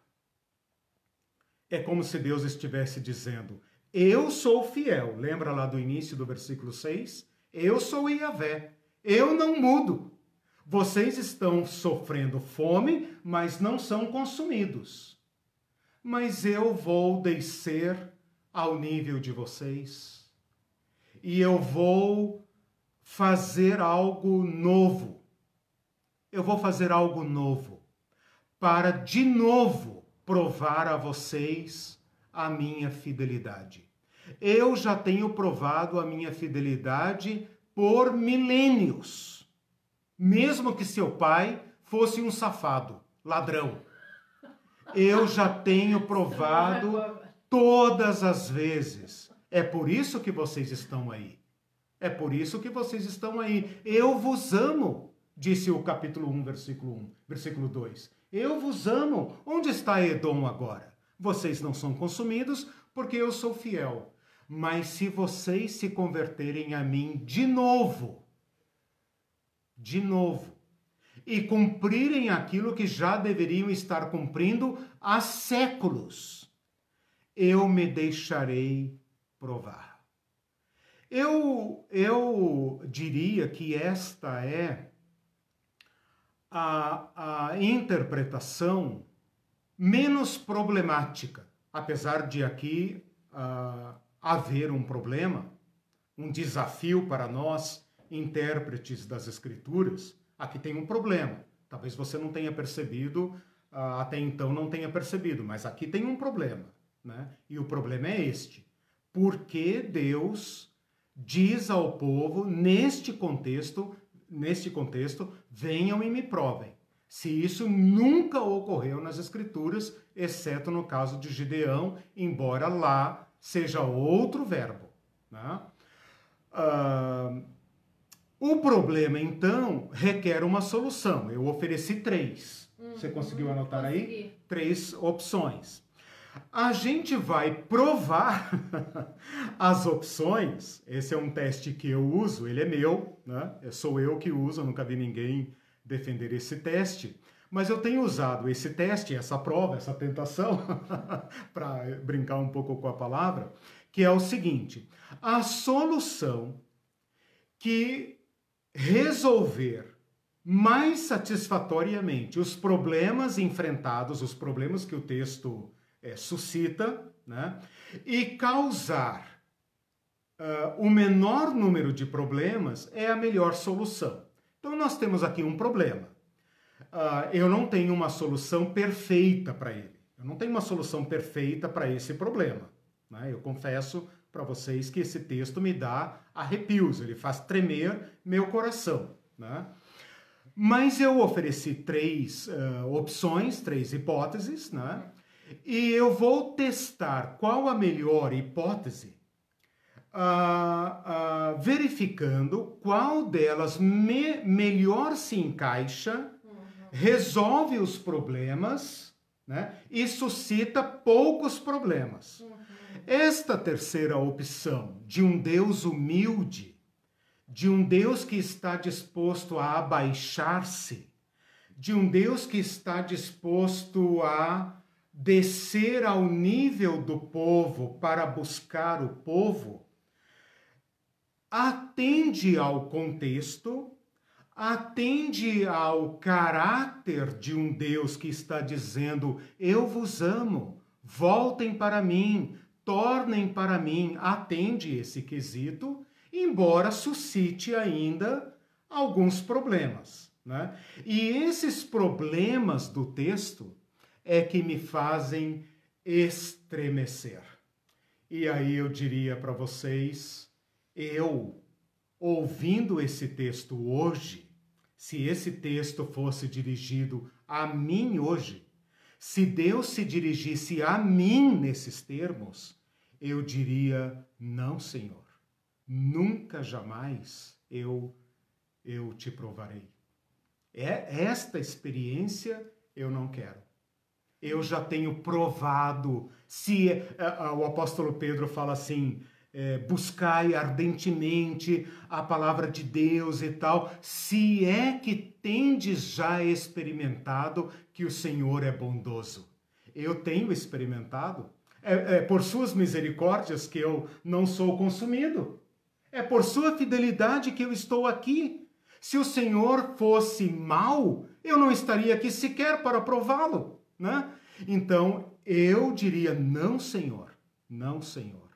É como se Deus estivesse dizendo: Eu sou fiel. Lembra lá do início do versículo 6? Eu sou Iavé eu não mudo. Vocês estão sofrendo fome, mas não são consumidos. Mas eu vou descer ao nível de vocês e eu vou fazer algo novo. Eu vou fazer algo novo para de novo provar a vocês a minha fidelidade. Eu já tenho provado a minha fidelidade por milênios, mesmo que seu pai fosse um safado, ladrão. Eu já tenho provado todas as vezes. É por isso que vocês estão aí. É por isso que vocês estão aí. Eu vos amo, disse o capítulo 1, versículo 1, versículo 2. Eu vos amo. Onde está Edom agora? Vocês não são consumidos porque eu sou fiel. Mas se vocês se converterem a mim de novo, de novo, e cumprirem aquilo que já deveriam estar cumprindo há séculos, eu me deixarei provar. Eu, eu diria que esta é a, a interpretação menos problemática, apesar de aqui uh, haver um problema, um desafio para nós, intérpretes das Escrituras, aqui tem um problema. Talvez você não tenha percebido, ah, até então não tenha percebido, mas aqui tem um problema. Né? E o problema é este. Por que Deus diz ao povo, neste contexto, neste contexto, venham e me provem? Se isso nunca ocorreu nas Escrituras, exceto no caso de Gideão, embora lá seja outro verbo. Né? Uh, o problema, então, requer uma solução. Eu ofereci três. Uhum, Você conseguiu anotar consegui. aí? Três opções. A gente vai provar as opções. Esse é um teste que eu uso, ele é meu, né? Sou eu que uso, nunca vi ninguém defender esse teste. Mas eu tenho usado esse teste, essa prova, essa tentação, para brincar um pouco com a palavra, que é o seguinte: a solução que resolver mais satisfatoriamente os problemas enfrentados, os problemas que o texto é, suscita, né, e causar uh, o menor número de problemas é a melhor solução. Então, nós temos aqui um problema uh, eu não tenho uma solução perfeita para ele. Eu não tenho uma solução perfeita para esse problema. Né? Eu confesso para vocês que esse texto me dá arrepios, ele faz tremer meu coração. Né? Mas eu ofereci três uh, opções, três hipóteses, né? E eu vou testar qual a melhor hipótese, uh, uh, verificando qual delas me, melhor se encaixa, uhum. resolve os problemas né? e suscita poucos problemas. Uhum. Esta terceira opção de um Deus humilde, de um Deus que está disposto a abaixar-se, de um Deus que está disposto a descer ao nível do povo para buscar o povo, atende ao contexto, atende ao caráter de um Deus que está dizendo: Eu vos amo, voltem para mim, tornem para mim. Atende esse quesito, embora suscite ainda alguns problemas. Né? E esses problemas do texto é que me fazem estremecer. E aí eu diria para vocês, eu ouvindo esse texto hoje, se esse texto fosse dirigido a mim hoje, se Deus se dirigisse a mim nesses termos, eu diria: não, Senhor, nunca jamais eu eu te provarei. É esta experiência eu não quero eu já tenho provado. Se é, o apóstolo Pedro fala assim, é, buscai ardentemente a palavra de Deus e tal, se é que tendes já experimentado que o Senhor é bondoso. Eu tenho experimentado. É, é por suas misericórdias que eu não sou consumido. É por sua fidelidade que eu estou aqui. Se o Senhor fosse mau, eu não estaria aqui sequer para prová-lo né? Então, eu diria, não, Senhor, não, Senhor.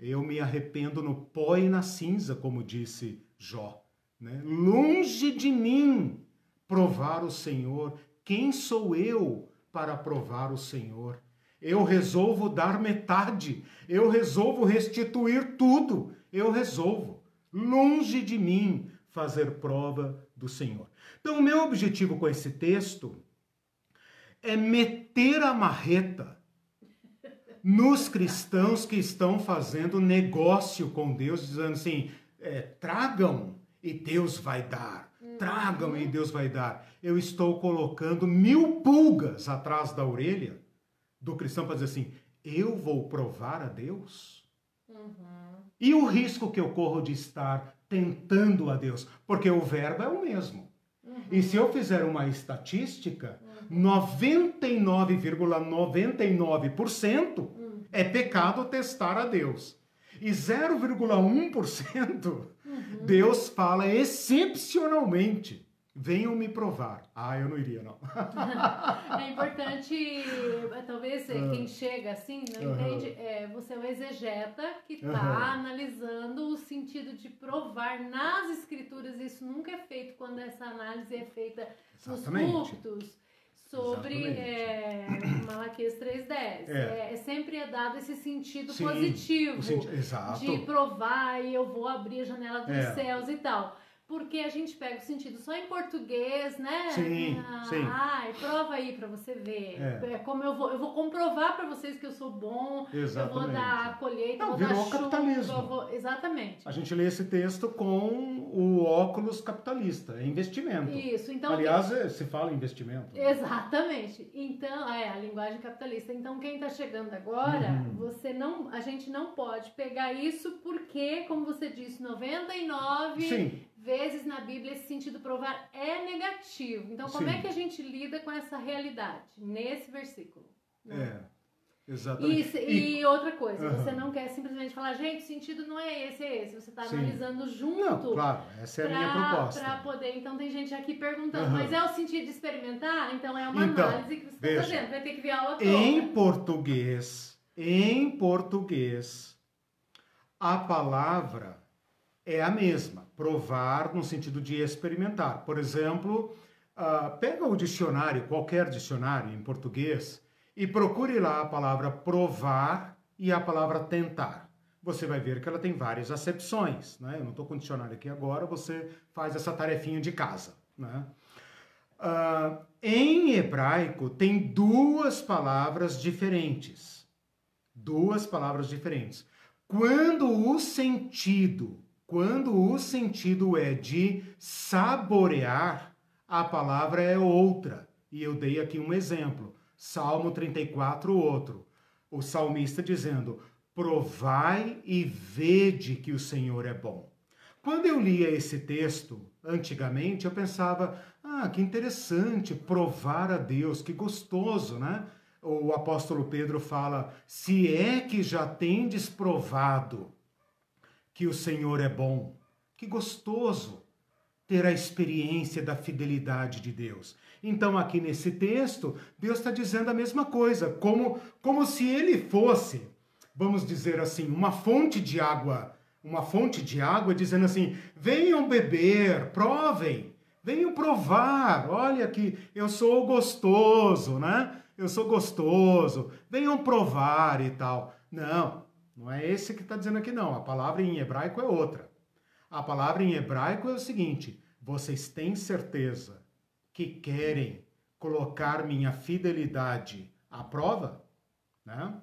Eu me arrependo no pó e na cinza, como disse Jó. Né? Longe de mim provar o Senhor. Quem sou eu para provar o Senhor? Eu resolvo dar metade, eu resolvo restituir tudo, eu resolvo, longe de mim, fazer prova do Senhor. Então, o meu objetivo com esse texto é meter a marreta nos cristãos que estão fazendo negócio com Deus, dizendo assim: é, tragam e Deus vai dar, tragam e Deus vai dar. Eu estou colocando mil pulgas atrás da orelha do cristão para dizer assim: eu vou provar a Deus. Uhum. E o risco que eu corro de estar tentando a Deus, porque o verbo é o mesmo. Uhum. E se eu fizer uma estatística, 99,99% hum. é pecado testar a Deus. E 0,1% uhum. Deus fala excepcionalmente. Venham me provar. Ah, eu não iria, não.
é importante, talvez uhum. quem chega assim, não uhum. entende, é, você é um exegeta que está uhum. analisando o sentido de provar nas escrituras. Isso nunca é feito quando essa análise é feita Exatamente. nos púlpitos sobre é, Malaquias 3.10. É. É, é, sempre é dado esse sentido Sim, positivo senti de provar e eu vou abrir a janela dos é. céus e tal porque a gente pega o sentido só em português, né?
Sim, ah, sim.
Ai, prova aí para você ver. É. é. como eu vou, eu vou comprovar para vocês que eu sou bom.
Exatamente.
Eu vou dar a colheita, Não,
vou
virou
dar chuva, capitalismo.
Vou... Exatamente.
A gente lê esse texto com o óculos capitalista, é investimento.
Isso, então.
Aliás, que... se fala investimento.
Exatamente. Então, é a linguagem capitalista. Então, quem está chegando agora, uhum. você não, a gente não pode pegar isso porque, como você disse, 99
Sim
vezes na Bíblia esse sentido provar é negativo. Então, como Sim. é que a gente lida com essa realidade nesse versículo?
Né? É. Exatamente.
E, e, outra coisa, uhum. você não quer simplesmente falar, gente, o sentido não é esse, é esse. Você está analisando junto.
Não, claro, essa é a minha proposta.
Para poder. Então tem gente aqui perguntando, uhum. mas é o sentido de experimentar? Então é uma então, análise que você está fazendo. Vai ter que ver a aula toda.
Em português, em português, a palavra é a mesma. Provar no sentido de experimentar. Por exemplo, uh, pega o dicionário, qualquer dicionário em português, e procure lá a palavra provar e a palavra tentar. Você vai ver que ela tem várias acepções. Né? Eu não estou com dicionário aqui agora, você faz essa tarefinha de casa. Né? Uh, em hebraico tem duas palavras diferentes. Duas palavras diferentes. Quando o sentido, quando o sentido é de saborear, a palavra é outra. E eu dei aqui um exemplo. Salmo 34, outro. O salmista dizendo: Provai e vede que o Senhor é bom. Quando eu lia esse texto, antigamente, eu pensava: ah, que interessante, provar a Deus, que gostoso, né? O apóstolo Pedro fala: se é que já tendes provado que o Senhor é bom, que gostoso ter a experiência da fidelidade de Deus. Então, aqui nesse texto, Deus está dizendo a mesma coisa, como, como se ele fosse, vamos dizer assim, uma fonte de água, uma fonte de água, dizendo assim: venham beber, provem, venham provar, olha que eu sou gostoso, né? Eu sou gostoso, venham provar e tal. Não, não é esse que está dizendo aqui, não. A palavra em hebraico é outra. A palavra em hebraico é o seguinte: vocês têm certeza que querem colocar minha fidelidade à prova? Né?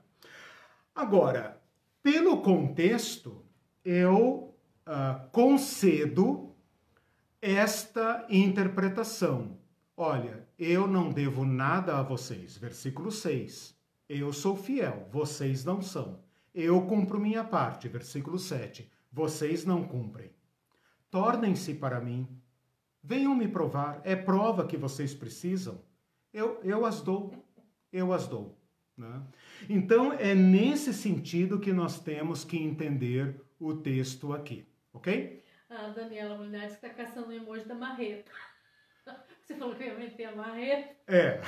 Agora, pelo contexto, eu uh, concedo esta interpretação. Olha, eu não devo nada a vocês. Versículo 6. Eu sou fiel, vocês não são. Eu cumpro minha parte. Versículo 7. Vocês não cumprem. Tornem-se para mim Venham me provar, é prova que vocês precisam. Eu, eu as dou, eu as dou. Né? Então, é nesse sentido que nós temos que entender o texto aqui, ok?
A Daniela Mulheres está caçando o emoji da marreta. Você falou que ia meter a marreta?
É.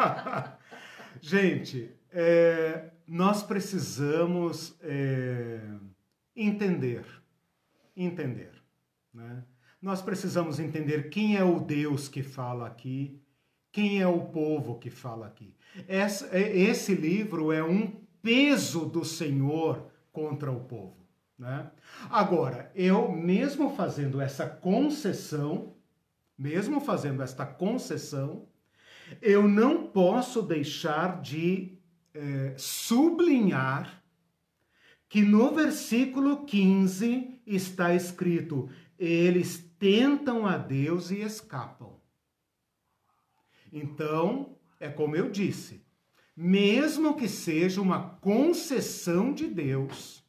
Gente, é, nós precisamos é, entender, entender, né? nós precisamos entender quem é o Deus que fala aqui, quem é o povo que fala aqui. É, esse livro é um peso do Senhor contra o povo. Né? Agora, eu mesmo fazendo essa concessão, mesmo fazendo esta concessão, eu não posso deixar de é, sublinhar que no versículo 15 está escrito: eles tentam a Deus e escapam. Então, é como eu disse, mesmo que seja uma concessão de Deus,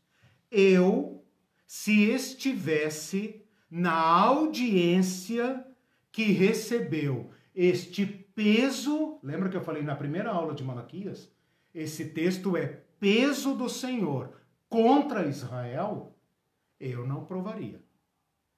eu, se estivesse na audiência que recebeu este peso, lembra que eu falei na primeira aula de Malaquias? Esse texto é peso do Senhor contra Israel, eu não provaria.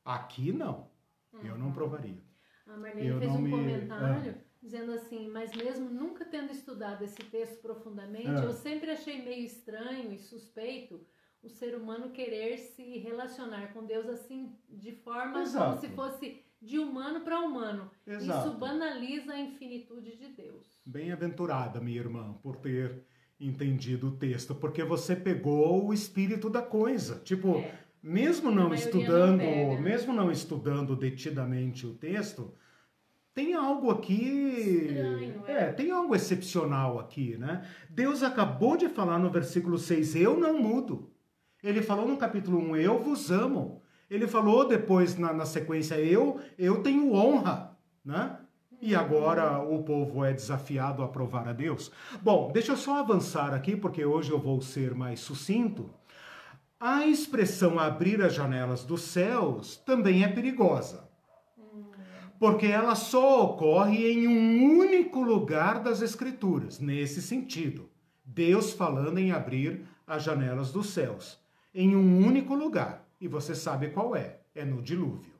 Aqui não. Uhum. Eu não uhum. provaria.
A Marlene eu fez um me... comentário é. dizendo assim, mas mesmo nunca tendo estudado esse texto profundamente, é. eu sempre achei meio estranho e suspeito o ser humano querer se relacionar com Deus assim, de forma Exato. como se fosse de humano para humano. Exato. Isso banaliza a infinitude de Deus.
Bem-aventurada, minha irmã, por ter entendido o texto, porque você pegou o espírito da coisa. Tipo, é mesmo não estudando, não mesmo não estudando detidamente o texto, tem algo aqui, Estranho, é. é, tem algo excepcional aqui, né? Deus acabou de falar no versículo 6, eu não mudo. Ele falou no capítulo 1, eu vos amo. Ele falou depois na, na sequência, eu, eu tenho honra, né? E agora o povo é desafiado a provar a Deus. Bom, deixa eu só avançar aqui, porque hoje eu vou ser mais sucinto. A expressão abrir as janelas dos céus também é perigosa, porque ela só ocorre em um único lugar das Escrituras, nesse sentido. Deus falando em abrir as janelas dos céus, em um único lugar, e você sabe qual é: é no dilúvio.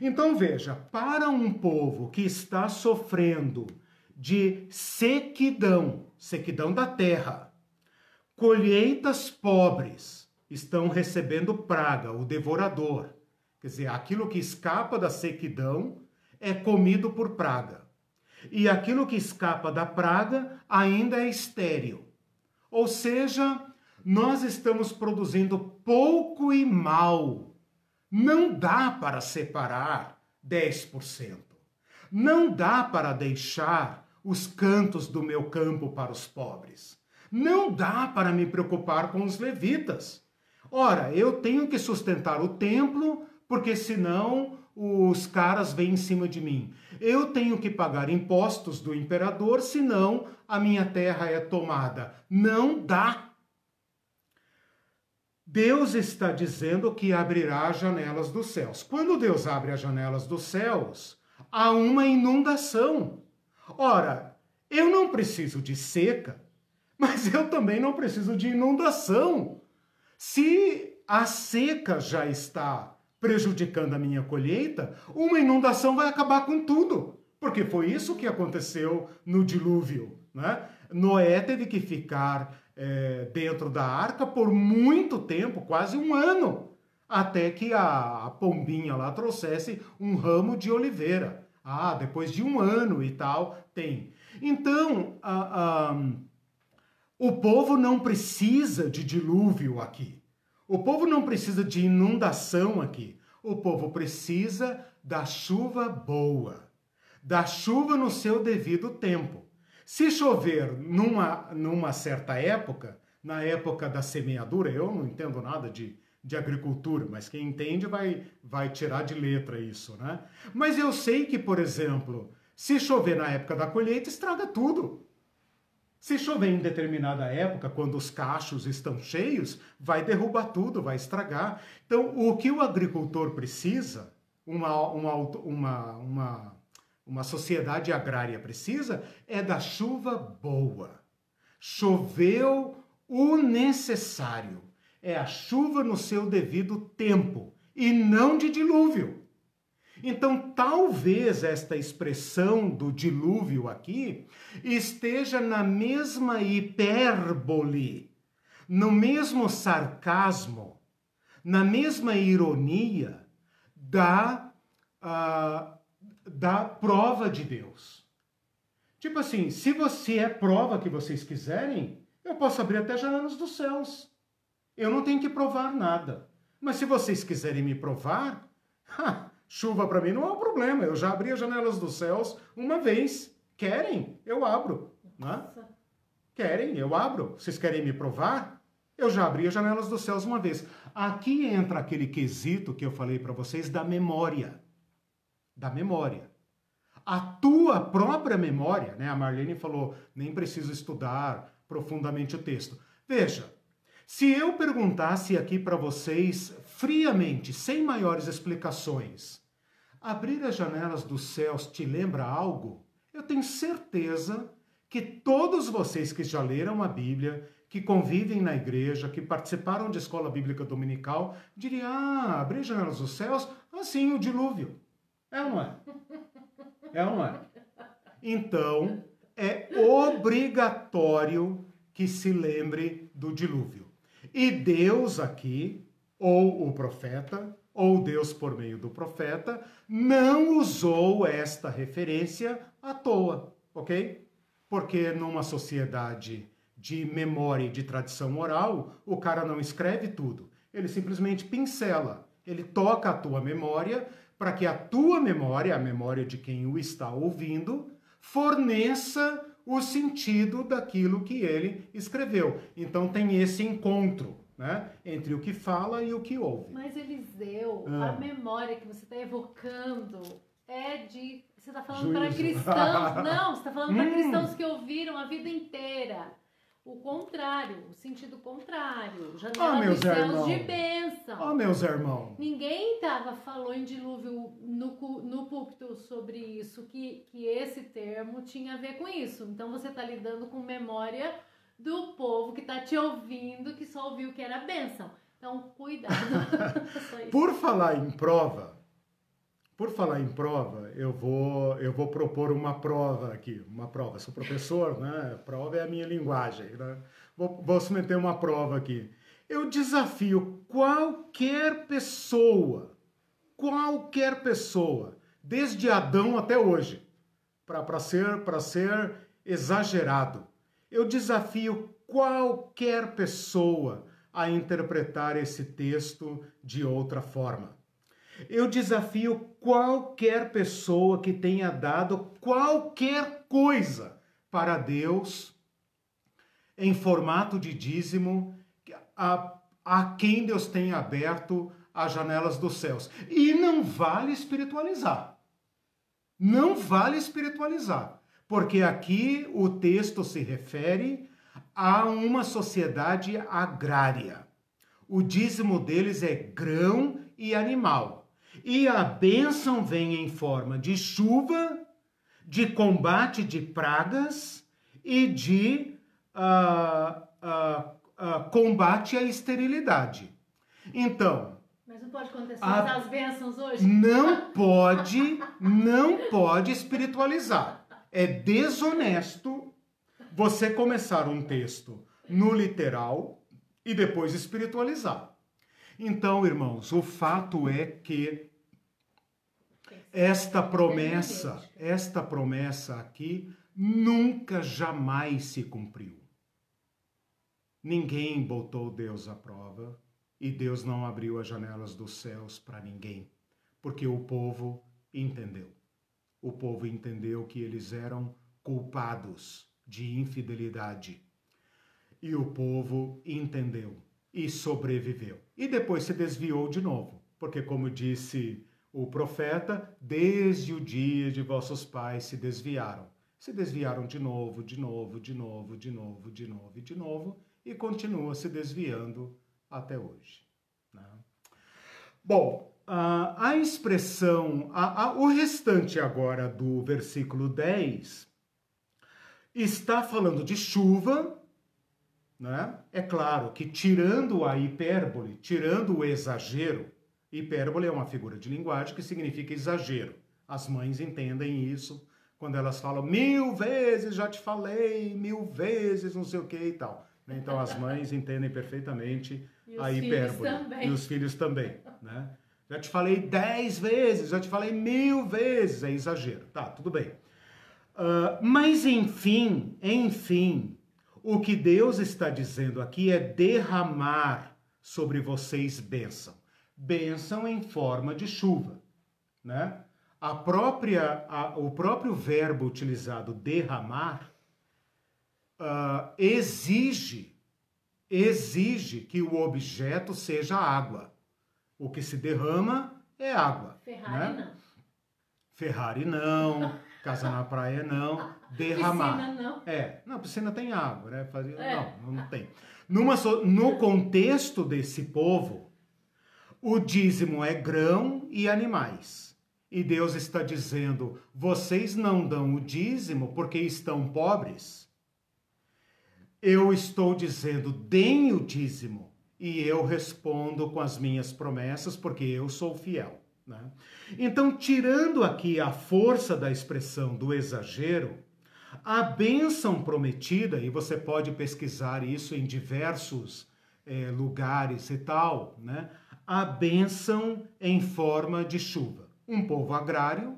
Então veja, para um povo que está sofrendo de sequidão, sequidão da terra, colheitas pobres, estão recebendo praga, o devorador. Quer dizer, aquilo que escapa da sequidão é comido por praga. E aquilo que escapa da praga ainda é estéril. Ou seja, nós estamos produzindo pouco e mal. Não dá para separar 10%. Não dá para deixar os cantos do meu campo para os pobres. Não dá para me preocupar com os levitas. Ora, eu tenho que sustentar o templo, porque senão os caras vêm em cima de mim. Eu tenho que pagar impostos do imperador, senão a minha terra é tomada. Não dá. Deus está dizendo que abrirá as janelas dos céus. Quando Deus abre as janelas dos céus, há uma inundação. Ora, eu não preciso de seca, mas eu também não preciso de inundação. Se a seca já está prejudicando a minha colheita, uma inundação vai acabar com tudo. Porque foi isso que aconteceu no dilúvio. Né? Noé teve que ficar é, dentro da arca por muito tempo, quase um ano, até que a, a pombinha lá trouxesse um ramo de oliveira. Ah, depois de um ano e tal, tem. Então, a, a, o povo não precisa de dilúvio aqui. O povo não precisa de inundação aqui. O povo precisa da chuva boa, da chuva no seu devido tempo. Se chover numa, numa certa época, na época da semeadura, eu não entendo nada de, de agricultura, mas quem entende vai, vai tirar de letra isso, né? Mas eu sei que, por exemplo, se chover na época da colheita, estraga tudo. Se chover em determinada época, quando os cachos estão cheios, vai derrubar tudo, vai estragar. Então, o que o agricultor precisa, uma, uma, uma, uma, uma sociedade agrária precisa, é da chuva boa. Choveu o necessário. É a chuva no seu devido tempo e não de dilúvio. Então, talvez esta expressão do dilúvio aqui esteja na mesma hipérbole, no mesmo sarcasmo, na mesma ironia da, uh, da prova de Deus. Tipo assim, se você é prova que vocês quiserem, eu posso abrir até janelas dos céus. Eu não tenho que provar nada. Mas se vocês quiserem me provar, Chuva para mim não é um problema. Eu já abri as janelas dos céus uma vez. Querem? Eu abro. Né? Querem? Eu abro. Vocês querem me provar? Eu já abri as janelas dos céus uma vez. Aqui entra aquele quesito que eu falei para vocês da memória. Da memória. A tua própria memória, né? A Marlene falou, nem preciso estudar profundamente o texto. Veja, se eu perguntasse aqui para vocês friamente, sem maiores explicações, abrir as janelas dos céus te lembra algo? Eu tenho certeza que todos vocês que já leram a Bíblia, que convivem na igreja, que participaram de escola bíblica dominical, diriam: ah, abrir as janelas dos céus, assim o dilúvio. É ou não é? É ou não é? Então, é obrigatório que se lembre do dilúvio. E Deus aqui, ou o profeta, ou Deus por meio do profeta, não usou esta referência à toa, ok? Porque numa sociedade de memória e de tradição oral, o cara não escreve tudo, ele simplesmente pincela, ele toca a tua memória para que a tua memória, a memória de quem o está ouvindo, forneça o sentido daquilo que ele escreveu. Então tem esse encontro né, entre o que fala e o que ouve.
Mas Eliseu, ah. a memória que você está evocando é de. Você está falando para cristãos. Não, você está falando para hum. cristãos que ouviram a vida inteira. O contrário, o sentido contrário. Janela oh, dos céus de bênção.
Oh, meus irmãos.
Ninguém tava, falou em dilúvio no, no púlpito sobre isso, que, que esse termo tinha a ver com isso. Então você está lidando com memória do povo que está te ouvindo, que só ouviu que era bênção. Então, cuidado.
Por falar em prova, por falar em prova, eu vou, eu vou propor uma prova aqui, uma prova. Sou professor, né? Prova é a minha linguagem, né? Vou, vou submeter uma prova aqui. Eu desafio qualquer pessoa, qualquer pessoa, desde Adão até hoje, para ser, ser exagerado. Eu desafio qualquer pessoa a interpretar esse texto de outra forma. Eu desafio qualquer pessoa que tenha dado qualquer coisa para Deus em formato de dízimo a, a quem Deus tem aberto as janelas dos céus. E não vale espiritualizar. Não vale espiritualizar, porque aqui o texto se refere a uma sociedade agrária. O dízimo deles é grão e animal. E a bênção vem em forma de chuva, de combate de pragas e de uh, uh, uh, combate à esterilidade. Então.
Mas não pode contextualizar a, as bênçãos hoje?
Não pode, não pode espiritualizar. É desonesto você começar um texto no literal e depois espiritualizar. Então, irmãos, o fato é que esta promessa, esta promessa aqui nunca jamais se cumpriu. Ninguém botou Deus à prova e Deus não abriu as janelas dos céus para ninguém, porque o povo entendeu. O povo entendeu que eles eram culpados de infidelidade. E o povo entendeu e sobreviveu. E depois se desviou de novo, porque, como disse o profeta, desde o dia de vossos pais se desviaram. Se desviaram de novo, de novo, de novo, de novo, de novo e de novo, e continua se desviando até hoje. Né? Bom, a expressão, a, a, o restante agora do versículo 10 está falando de chuva, né? É claro que tirando a hipérbole, tirando o exagero, hipérbole é uma figura de linguagem que significa exagero. As mães entendem isso quando elas falam mil vezes já te falei, mil vezes não sei o que e tal. Né? Então as mães entendem perfeitamente a hipérbole. E os filhos também. Né? Já te falei dez vezes, já te falei mil vezes, é exagero. Tá, tudo bem. Uh, mas enfim, enfim, o que Deus está dizendo aqui é derramar sobre vocês bênção. Bênção em forma de chuva, né? A própria, a, o próprio verbo utilizado derramar uh, exige, exige que o objeto seja água. O que se derrama é água.
Ferrari né? não.
Ferrari não, casa na praia não, derramar.
Piscina não.
É, não, piscina tem água, né? Fazer, é. Não, não tem. Numa, no contexto desse povo, o dízimo é grão e animais. E Deus está dizendo: vocês não dão o dízimo porque estão pobres eu estou dizendo, deem o dízimo, e eu respondo com as minhas promessas, porque eu sou fiel. Né? Então, tirando aqui a força da expressão do exagero, a bênção prometida, e você pode pesquisar isso em diversos é, lugares e tal, né? a bênção em forma de chuva. Um povo agrário,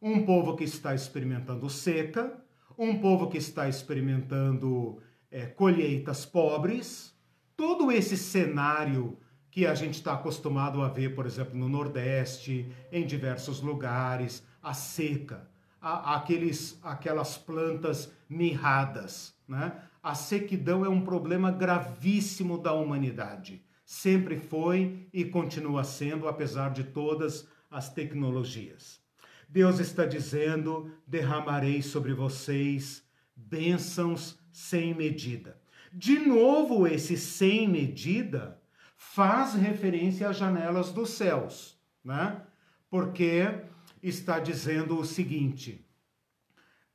um povo que está experimentando seca, um povo que está experimentando é, colheitas pobres, todo esse cenário que a gente está acostumado a ver, por exemplo, no Nordeste, em diversos lugares, a seca, a, aqueles, aquelas plantas mirradas. Né? A sequidão é um problema gravíssimo da humanidade. Sempre foi e continua sendo, apesar de todas as tecnologias. Deus está dizendo: derramarei sobre vocês bênçãos sem medida. De novo, esse sem medida faz referência às janelas dos céus, né? Porque está dizendo o seguinte: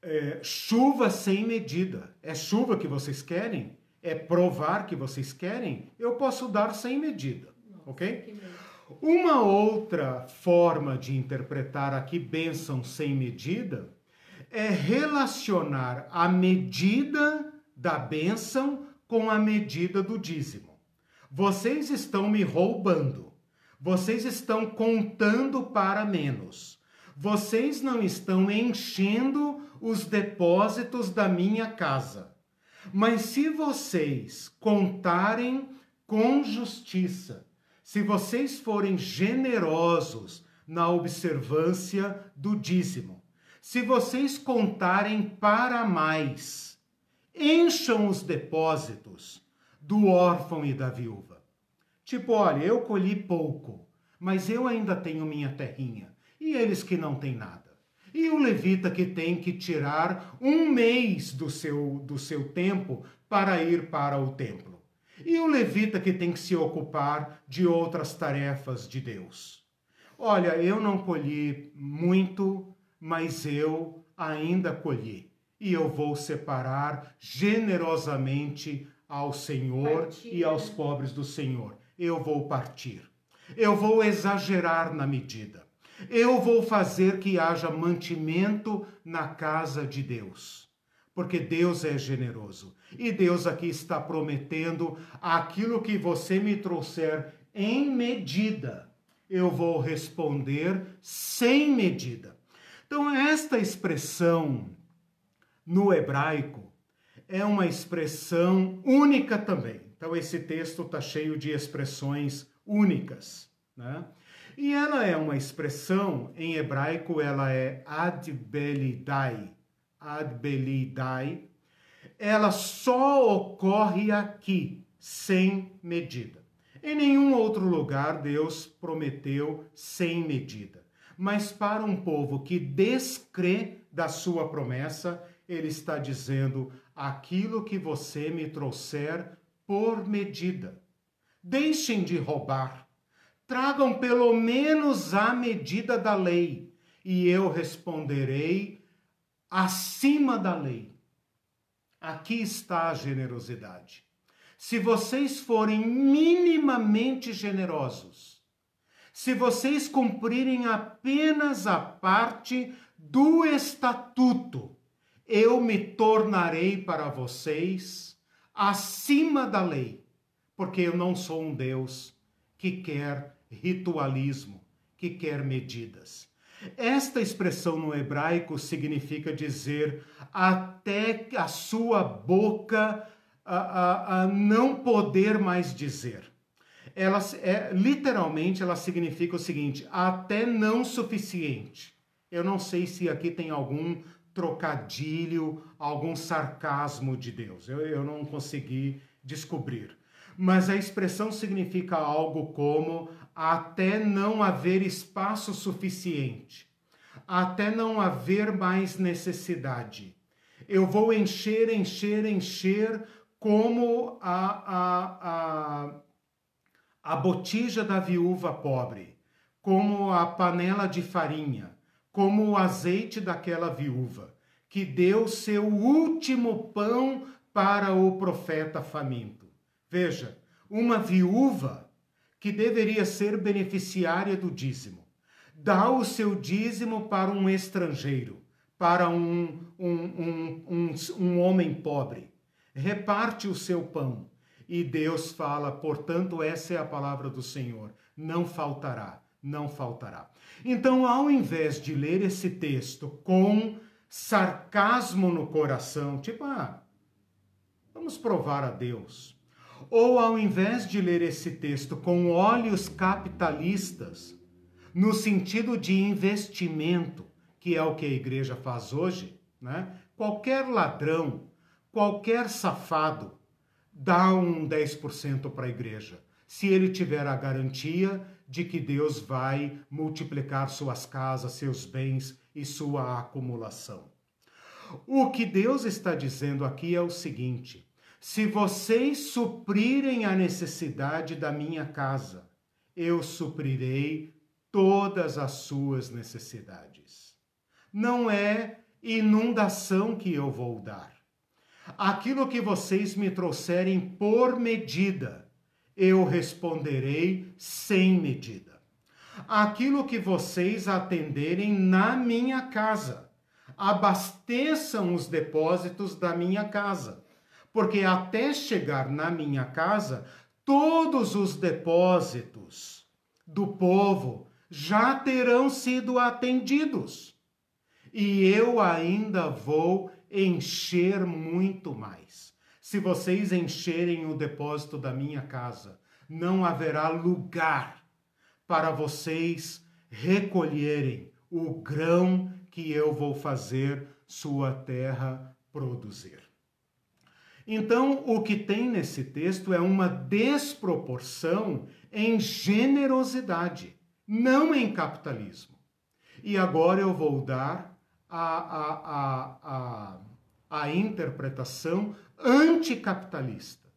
é, chuva sem medida. É chuva que vocês querem? É provar que vocês querem? Eu posso dar sem medida, Nossa, ok? Uma outra forma de interpretar aqui bênção sem medida é relacionar a medida da bênção com a medida do dízimo. Vocês estão me roubando. Vocês estão contando para menos. Vocês não estão enchendo os depósitos da minha casa. Mas se vocês contarem com justiça, se vocês forem generosos na observância do dízimo, se vocês contarem para mais, encham os depósitos do órfão e da viúva. Tipo, olha, eu colhi pouco, mas eu ainda tenho minha terrinha, e eles que não têm nada. E o levita que tem que tirar um mês do seu, do seu tempo para ir para o templo. E o levita que tem que se ocupar de outras tarefas de Deus. Olha, eu não colhi muito, mas eu ainda colhi. E eu vou separar generosamente ao Senhor e aos pobres do Senhor. Eu vou partir. Eu vou exagerar na medida. Eu vou fazer que haja mantimento na casa de Deus. Porque Deus é generoso. E Deus aqui está prometendo aquilo que você me trouxer em medida, eu vou responder sem medida. Então, esta expressão no hebraico é uma expressão única também. Então, esse texto está cheio de expressões únicas. Né? E ela é uma expressão, em hebraico, ela é adbelidai. Adbelidai. Ela só ocorre aqui, sem medida. Em nenhum outro lugar Deus prometeu sem medida. Mas para um povo que descrê da sua promessa, ele está dizendo: aquilo que você me trouxer por medida. Deixem de roubar tragam pelo menos a medida da lei, e eu responderei acima da lei. Aqui está a generosidade. Se vocês forem minimamente generosos, se vocês cumprirem apenas a parte do estatuto, eu me tornarei para vocês acima da lei, porque eu não sou um Deus que quer ritualismo, que quer medidas. Esta expressão no hebraico significa dizer até a sua boca a, a, a não poder mais dizer. Ela é literalmente ela significa o seguinte: até não suficiente. Eu não sei se aqui tem algum trocadilho, algum sarcasmo de Deus. Eu, eu não consegui descobrir mas a expressão significa algo como até não haver espaço suficiente, até não haver mais necessidade. Eu vou encher, encher, encher como a, a, a, a botija da viúva pobre, como a panela de farinha, como o azeite daquela viúva, que deu seu último pão para o profeta faminto. Veja, uma viúva que deveria ser beneficiária do dízimo, dá o seu dízimo para um estrangeiro, para um, um, um, um, um homem pobre, reparte o seu pão. E Deus fala, portanto, essa é a palavra do Senhor: não faltará, não faltará. Então, ao invés de ler esse texto com sarcasmo no coração, tipo, ah, vamos provar a Deus, ou ao invés de ler esse texto com olhos capitalistas, no sentido de investimento, que é o que a igreja faz hoje, né? qualquer ladrão, qualquer safado dá um 10% para a igreja, se ele tiver a garantia de que Deus vai multiplicar suas casas, seus bens e sua acumulação. O que Deus está dizendo aqui é o seguinte: se vocês suprirem a necessidade da minha casa, eu suprirei todas as suas necessidades. Não é inundação que eu vou dar. Aquilo que vocês me trouxerem por medida, eu responderei sem medida. Aquilo que vocês atenderem na minha casa, abasteçam os depósitos da minha casa porque até chegar na minha casa, todos os depósitos do povo já terão sido atendidos. E eu ainda vou encher muito mais. Se vocês encherem o depósito da minha casa não haverá lugar para vocês recolherem o grão que eu vou fazer sua terra produzir. Então, o que tem nesse texto é uma desproporção em generosidade, não em capitalismo. E agora eu vou dar a, a, a, a, a interpretação anticapitalista.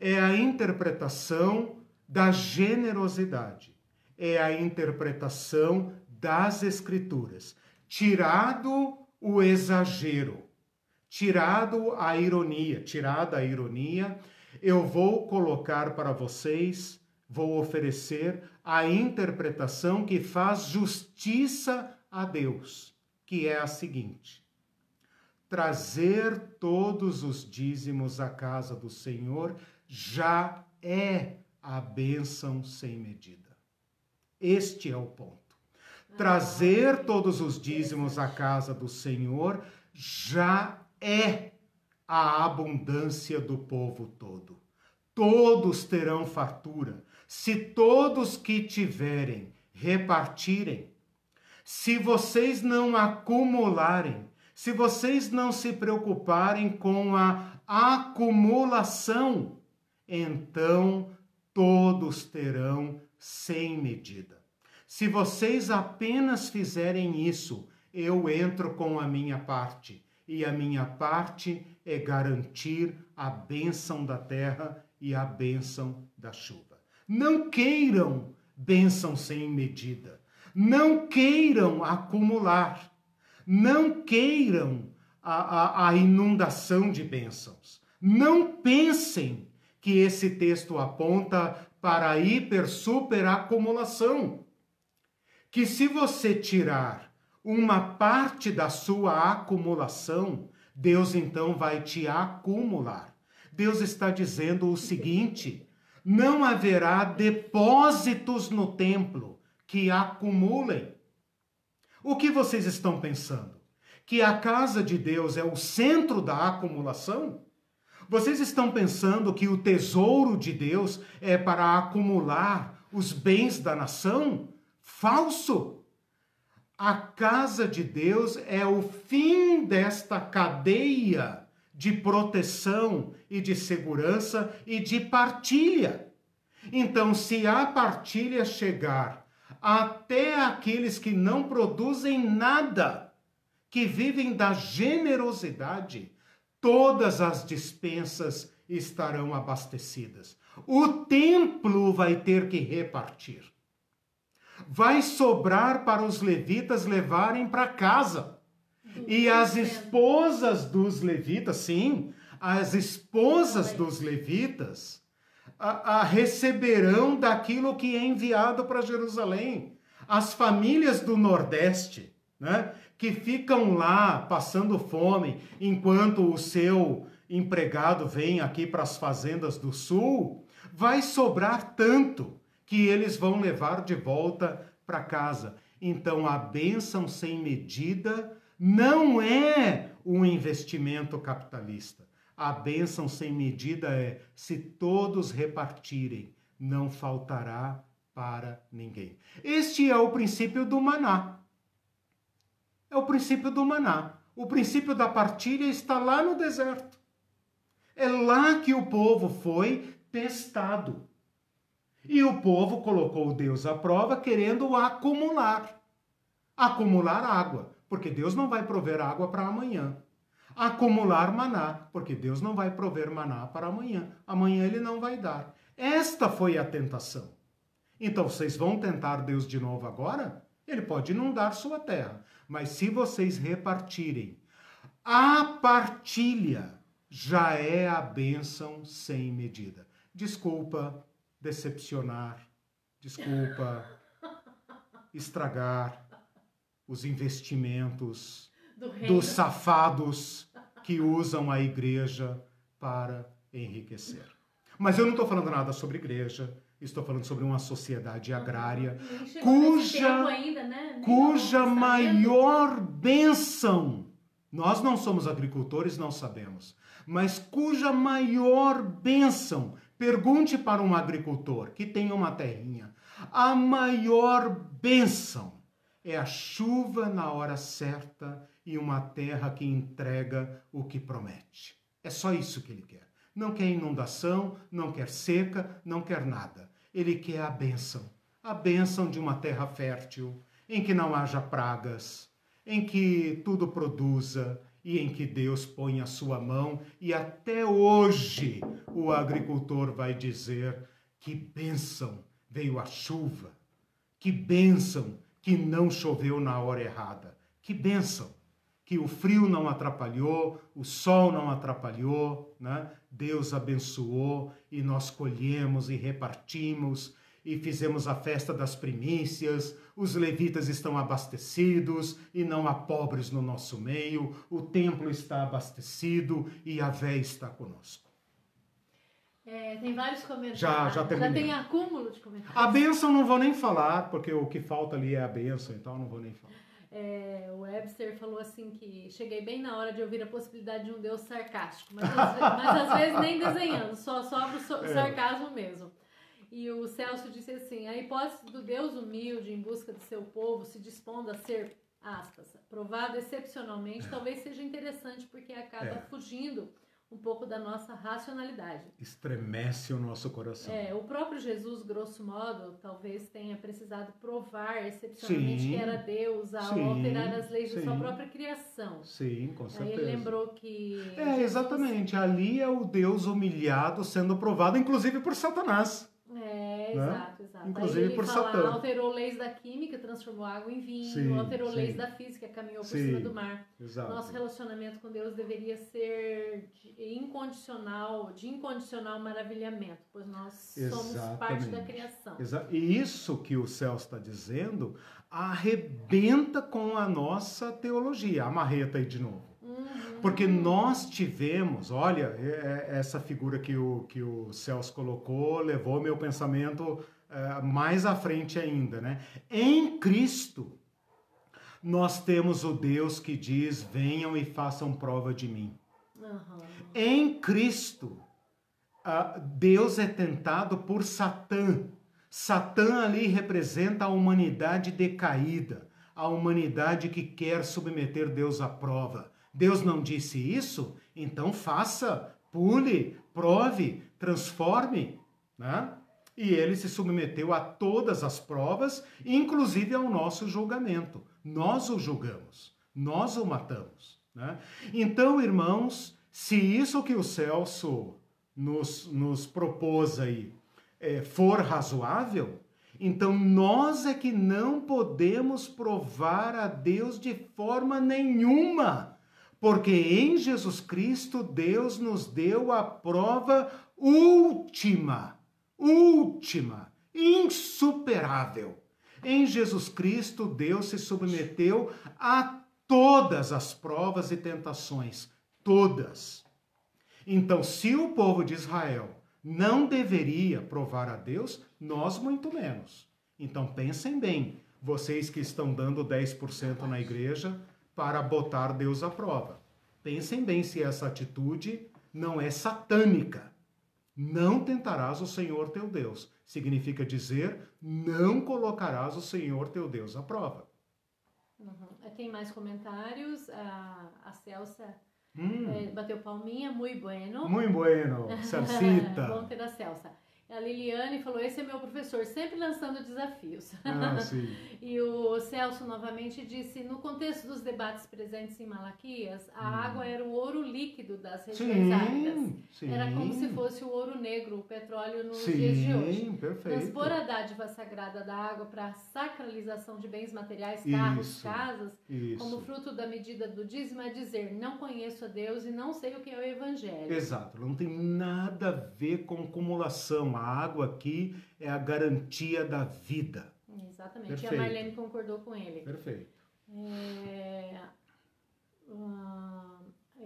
É a interpretação da generosidade, é a interpretação das Escrituras, tirado o exagero, tirado a ironia, tirada a ironia, eu vou colocar para vocês, vou oferecer a interpretação que faz justiça a Deus, que é a seguinte: trazer todos os dízimos à casa do Senhor já é a bênção sem medida. Este é o ponto. Trazer todos os dízimos à casa do Senhor já é a abundância do povo todo. Todos terão fartura, se todos que tiverem repartirem. Se vocês não acumularem, se vocês não se preocuparem com a acumulação, então todos terão sem medida. Se vocês apenas fizerem isso, eu entro com a minha parte, e a minha parte é garantir a bênção da terra e a bênção da chuva. Não queiram bênção sem medida. Não queiram acumular. Não queiram a, a, a inundação de bênçãos. Não pensem que esse texto aponta para a hiper super acumulação. Que se você tirar uma parte da sua acumulação, Deus então vai te acumular. Deus está dizendo o seguinte: não haverá depósitos no templo que acumulem. O que vocês estão pensando? Que a casa de Deus é o centro da acumulação? Vocês estão pensando que o tesouro de Deus é para acumular os bens da nação? Falso! A casa de Deus é o fim desta cadeia de proteção e de segurança e de partilha. Então, se a partilha chegar até aqueles que não produzem nada, que vivem da generosidade, todas as dispensas estarão abastecidas. O templo vai ter que repartir. Vai sobrar para os levitas levarem para casa. E as esposas dos levitas, sim, as esposas dos levitas a, a receberão daquilo que é enviado para Jerusalém. As famílias do Nordeste, né, que ficam lá passando fome enquanto o seu empregado vem aqui para as fazendas do Sul, vai sobrar tanto que eles vão levar de volta para casa. Então a bênção sem medida não é um investimento capitalista. A bênção sem medida é: se todos repartirem, não faltará para ninguém. Este é o princípio do maná. É o princípio do maná. O princípio da partilha está lá no deserto. É lá que o povo foi testado. E o povo colocou Deus à prova querendo acumular. Acumular água, porque Deus não vai prover água para amanhã acumular maná, porque Deus não vai prover maná para amanhã. Amanhã ele não vai dar. Esta foi a tentação. Então vocês vão tentar Deus de novo agora? Ele pode inundar sua terra, mas se vocês repartirem, a partilha já é a bênção sem medida. Desculpa decepcionar, desculpa estragar os investimentos do dos safados que usam a igreja para enriquecer. Mas eu não estou falando nada sobre igreja, estou falando sobre uma sociedade agrária cuja, ainda, né? cuja maior bênção, nós não somos agricultores, não sabemos, mas cuja maior bênção Pergunte para um agricultor que tem uma terrinha. A maior bênção é a chuva na hora certa e uma terra que entrega o que promete. É só isso que ele quer. Não quer inundação, não quer seca, não quer nada. Ele quer a bênção. A bênção de uma terra fértil, em que não haja pragas, em que tudo produza e em que Deus põe a sua mão. E até hoje o agricultor vai dizer: que bênção veio a chuva, que bênção que não choveu na hora errada, que bênção que o frio não atrapalhou, o sol não atrapalhou, né? Deus abençoou e nós colhemos e repartimos e fizemos a festa das primícias, os levitas estão abastecidos e não há pobres no nosso meio, o templo está abastecido e a vé está conosco.
É, tem vários comentários.
Já, já,
já tem acúmulo de comentários.
A bênção não vou nem falar, porque o que falta ali é a bênção, então não vou nem falar.
É, o Webster falou assim que cheguei bem na hora de ouvir a possibilidade de um Deus sarcástico, mas, às, mas às vezes nem desenhando, só sobra o é. sarcasmo mesmo. E o Celso disse assim: a hipótese do Deus humilde em busca de seu povo se dispondo a ser, aspas, provado excepcionalmente, talvez seja interessante porque acaba é. fugindo um pouco da nossa racionalidade.
Estremece o nosso coração.
É, o próprio Jesus, grosso modo, talvez tenha precisado provar excepcionalmente sim, que era Deus ao sim, alterar as leis sim. de sua própria criação.
Sim, com certeza.
Aí ele lembrou que.
É, exatamente. Ali é o Deus humilhado sendo provado, inclusive por Satanás.
É, né? exato.
Inclusive por
fala,
Satã.
Alterou leis da química, transformou água em vinho, sim, alterou sim. leis da física, caminhou por sim, cima do mar.
Exato.
Nosso relacionamento com Deus deveria ser de incondicional, de incondicional maravilhamento, pois nós Exatamente. somos parte da criação.
Exa e isso que o céu está dizendo arrebenta com a nossa teologia. A marreta aí de novo. Porque nós tivemos, olha, é, é, essa figura que o, que o Celso colocou levou meu pensamento é, mais à frente ainda, né? Em Cristo, nós temos o Deus que diz: venham e façam prova de mim. Uhum. Em Cristo, Deus é tentado por Satã. Satã ali representa a humanidade decaída, a humanidade que quer submeter Deus à prova. Deus não disse isso? Então faça, pule, prove, transforme. Né? E ele se submeteu a todas as provas, inclusive ao nosso julgamento. Nós o julgamos, nós o matamos. Né? Então, irmãos, se isso que o Celso nos, nos propôs aí é, for razoável, então nós é que não podemos provar a Deus de forma nenhuma porque em Jesus Cristo Deus nos deu a prova última, última, insuperável. Em Jesus Cristo Deus se submeteu a todas as provas e tentações, todas. Então, se o povo de Israel não deveria provar a Deus, nós muito menos. Então pensem bem, vocês que estão dando 10% na igreja, para botar Deus à prova. Pensem bem se essa atitude não é satânica. Não tentarás o Senhor teu Deus. Significa dizer, não colocarás o Senhor teu Deus à prova.
Uhum. Tem mais comentários. A, a Celsa hum. é, bateu palminha. Muito bueno.
Muito bueno. Celsita.
Bom ter a Celsa. A Liliane falou: esse é meu professor, sempre lançando desafios.
Ah,
e o Celso novamente disse: no contexto dos debates presentes em Malaquias, a hum. água era o ouro líquido das regiões áridas.
Sim.
Era como se fosse o ouro negro, o petróleo nos
sim,
dias de hoje.
Perfeito.
Transpor a dádiva sagrada da água para a sacralização de bens materiais, carros,
isso,
casas,
isso.
como fruto da medida do dízimo, é dizer: não conheço a Deus e não sei o que é o Evangelho.
Exato, não tem nada a ver com acumulação a água aqui é a garantia da vida.
Exatamente. Perfeito. E a Marlene concordou com ele.
Perfeito.
É... Uh...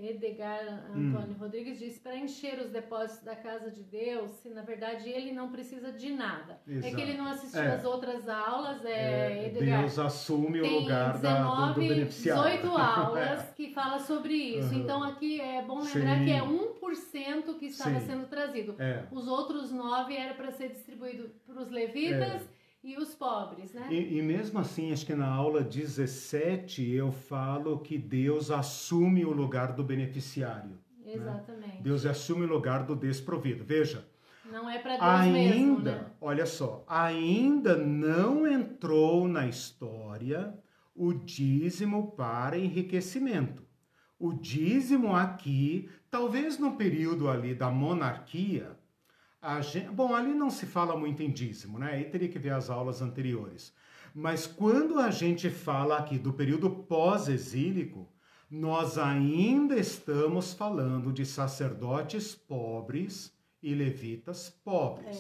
Edgar Antônio hum. Rodrigues diz para encher os depósitos da casa de Deus, se na verdade ele não precisa de nada. Exato. É que ele não assistiu é. às outras aulas. É,
é Edgar, Deus assume o lugar 19, da, do, do beneficiário.
18 aulas que fala sobre isso. Uhum. Então aqui é bom lembrar Sim. que é 1% que estava Sim. sendo trazido. É. Os outros 9 era para ser distribuído para os levitas é e os pobres, né?
E, e, mesmo assim, acho que na aula 17 eu falo que Deus assume o lugar do beneficiário.
Né? Exatamente. Né?
Deus assume o lugar do desprovido. Veja.
Não é para Deus
ainda,
mesmo, né?
olha só, ainda não entrou na história o dízimo para enriquecimento. O dízimo aqui, talvez no período ali da monarquia, Gente, bom, ali não se fala muito em dízimo, né? Aí teria que ver as aulas anteriores. Mas quando a gente fala aqui do período pós-exílico, nós ainda estamos falando de sacerdotes pobres e levitas pobres.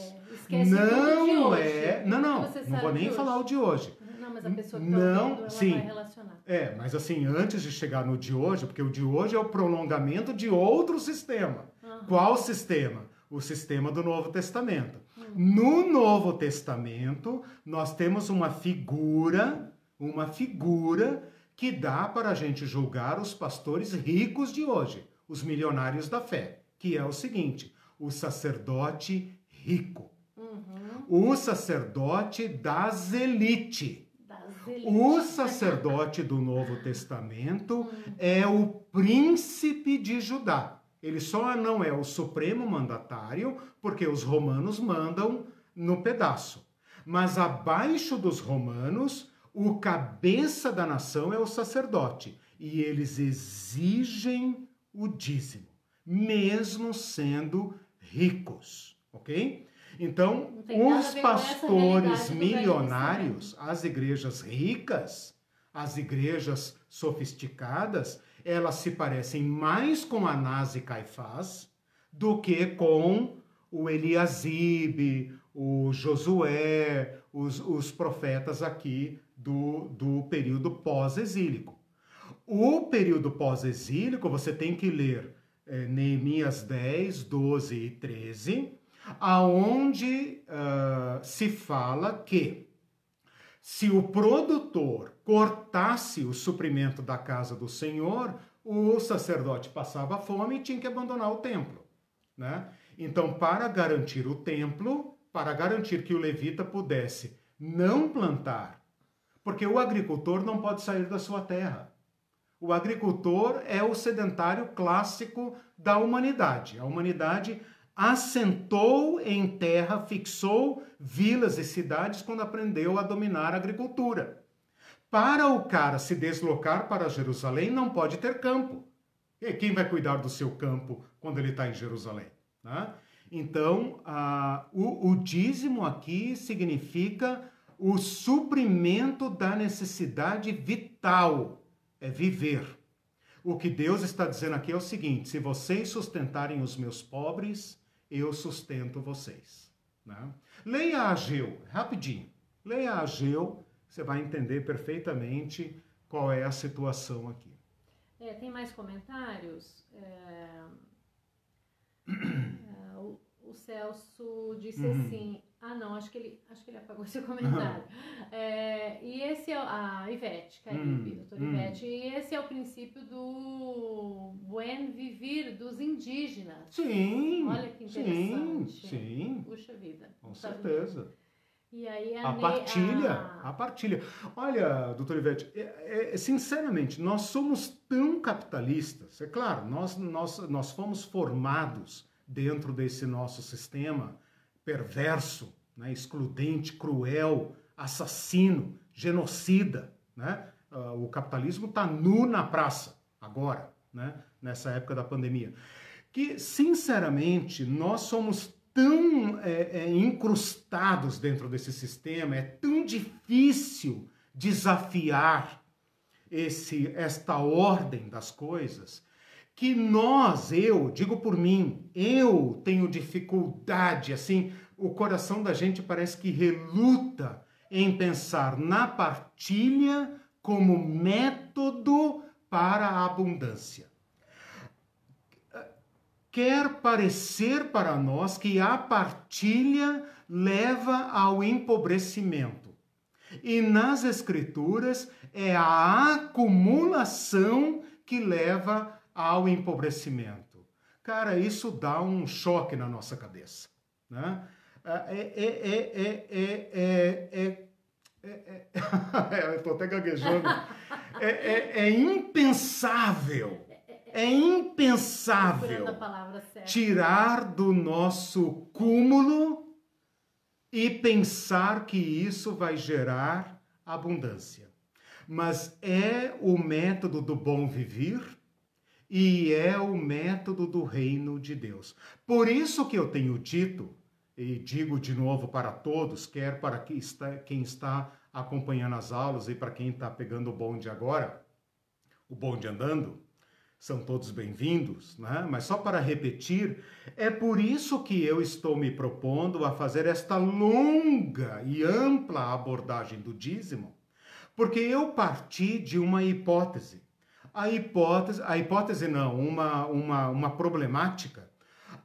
É, não
é, não, não, não vou nem falar o de hoje.
Não, mas a pessoa que tá não, sim. vai relacionar.
É, mas assim, antes de chegar no de hoje, porque o de hoje é o prolongamento de outro sistema. Uhum. Qual sistema? O sistema do Novo Testamento. No Novo Testamento, nós temos uma figura, uma figura que dá para a gente julgar os pastores ricos de hoje, os milionários da fé, que é o seguinte: o sacerdote rico. Uhum. O sacerdote das elite. O sacerdote do Novo Testamento uhum. é o príncipe de Judá. Ele só não é o supremo mandatário porque os romanos mandam no pedaço. Mas abaixo dos romanos, o cabeça da nação é o sacerdote. E eles exigem o dízimo, mesmo sendo ricos, ok? Então, os pastores milionários, as igrejas ricas, as igrejas sofisticadas, elas se parecem mais com Anás e Caifás do que com o Eliasibe, o Josué, os, os profetas aqui do, do período pós-exílico. O período pós-exílico, você tem que ler é, Neemias 10, 12 e 13, aonde uh, se fala que se o produtor cortasse o suprimento da casa do Senhor, o sacerdote passava fome e tinha que abandonar o templo. Né? Então, para garantir o templo, para garantir que o levita pudesse não plantar, porque o agricultor não pode sair da sua terra. O agricultor é o sedentário clássico da humanidade. A humanidade assentou em terra, fixou vilas e cidades quando aprendeu a dominar a agricultura. Para o cara se deslocar para Jerusalém, não pode ter campo. E quem vai cuidar do seu campo quando ele está em Jerusalém? Né? Então, o, o dízimo aqui significa o suprimento da necessidade vital, é viver. O que Deus está dizendo aqui é o seguinte: se vocês sustentarem os meus pobres, eu sustento vocês. Né? Leia Ageu, rapidinho. Leia Ageu, você vai entender perfeitamente qual é a situação aqui.
É, tem mais comentários? É... é, o, o, Celso disse uhum. assim: ah, não, acho que ele, acho que ele apagou seu comentário. É, e esse é a Ivete, Caribe, hum, doutora hum. Ivete, e esse é o princípio do buen vivir dos indígenas.
Sim.
Olha que interessante.
Sim, sim.
Puxa vida.
Com certeza.
E aí a,
a partilha, a... a... partilha. Olha, doutora Ivete, é, é, sinceramente, nós somos tão capitalistas. É claro, nós, nós, nós fomos formados dentro desse nosso sistema perverso, né, excludente, cruel, assassino, genocida. Né? Uh, o capitalismo está nu na praça agora, né? nessa época da pandemia. Que, sinceramente, nós somos tão é, é, incrustados dentro desse sistema, é tão difícil desafiar esse, esta ordem das coisas, que nós, eu, digo por mim, eu tenho dificuldade, assim, o coração da gente parece que reluta em pensar na partilha como método para a abundância. quer parecer para nós que a partilha leva ao empobrecimento. E nas Escrituras é a acumulação que leva ao empobrecimento. Cara, isso dá um choque na nossa cabeça. Né? É, é, é, é, estou até gaguejando. É, impensável, é impensável tirar do nosso cúmulo e pensar que isso vai gerar abundância. Mas é o método do bom viver e é o método do reino de Deus. Por isso que eu tenho dito, e digo de novo para todos, quer para quem está, quem está acompanhando as aulas e para quem está pegando o bonde agora, o bonde andando, são todos bem-vindos, né? mas só para repetir, é por isso que eu estou me propondo a fazer esta longa e ampla abordagem do dízimo, porque eu parti de uma hipótese. A hipótese, a hipótese não, uma, uma, uma problemática,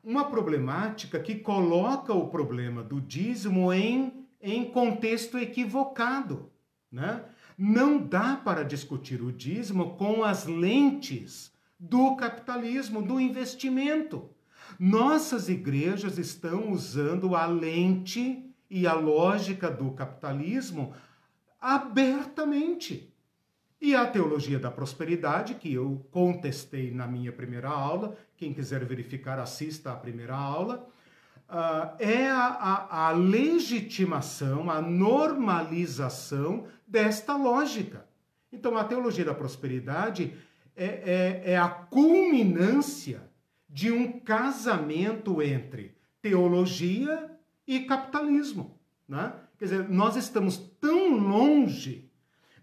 uma problemática que coloca o problema do dízimo em, em contexto equivocado, né? Não dá para discutir o dízimo com as lentes do capitalismo, do investimento. Nossas igrejas estão usando a lente e a lógica do capitalismo abertamente. E a teologia da prosperidade, que eu contestei na minha primeira aula, quem quiser verificar, assista à primeira aula, uh, é a, a, a legitimação, a normalização desta lógica. Então, a teologia da prosperidade é, é, é a culminância de um casamento entre teologia e capitalismo. Né? Quer dizer, nós estamos tão longe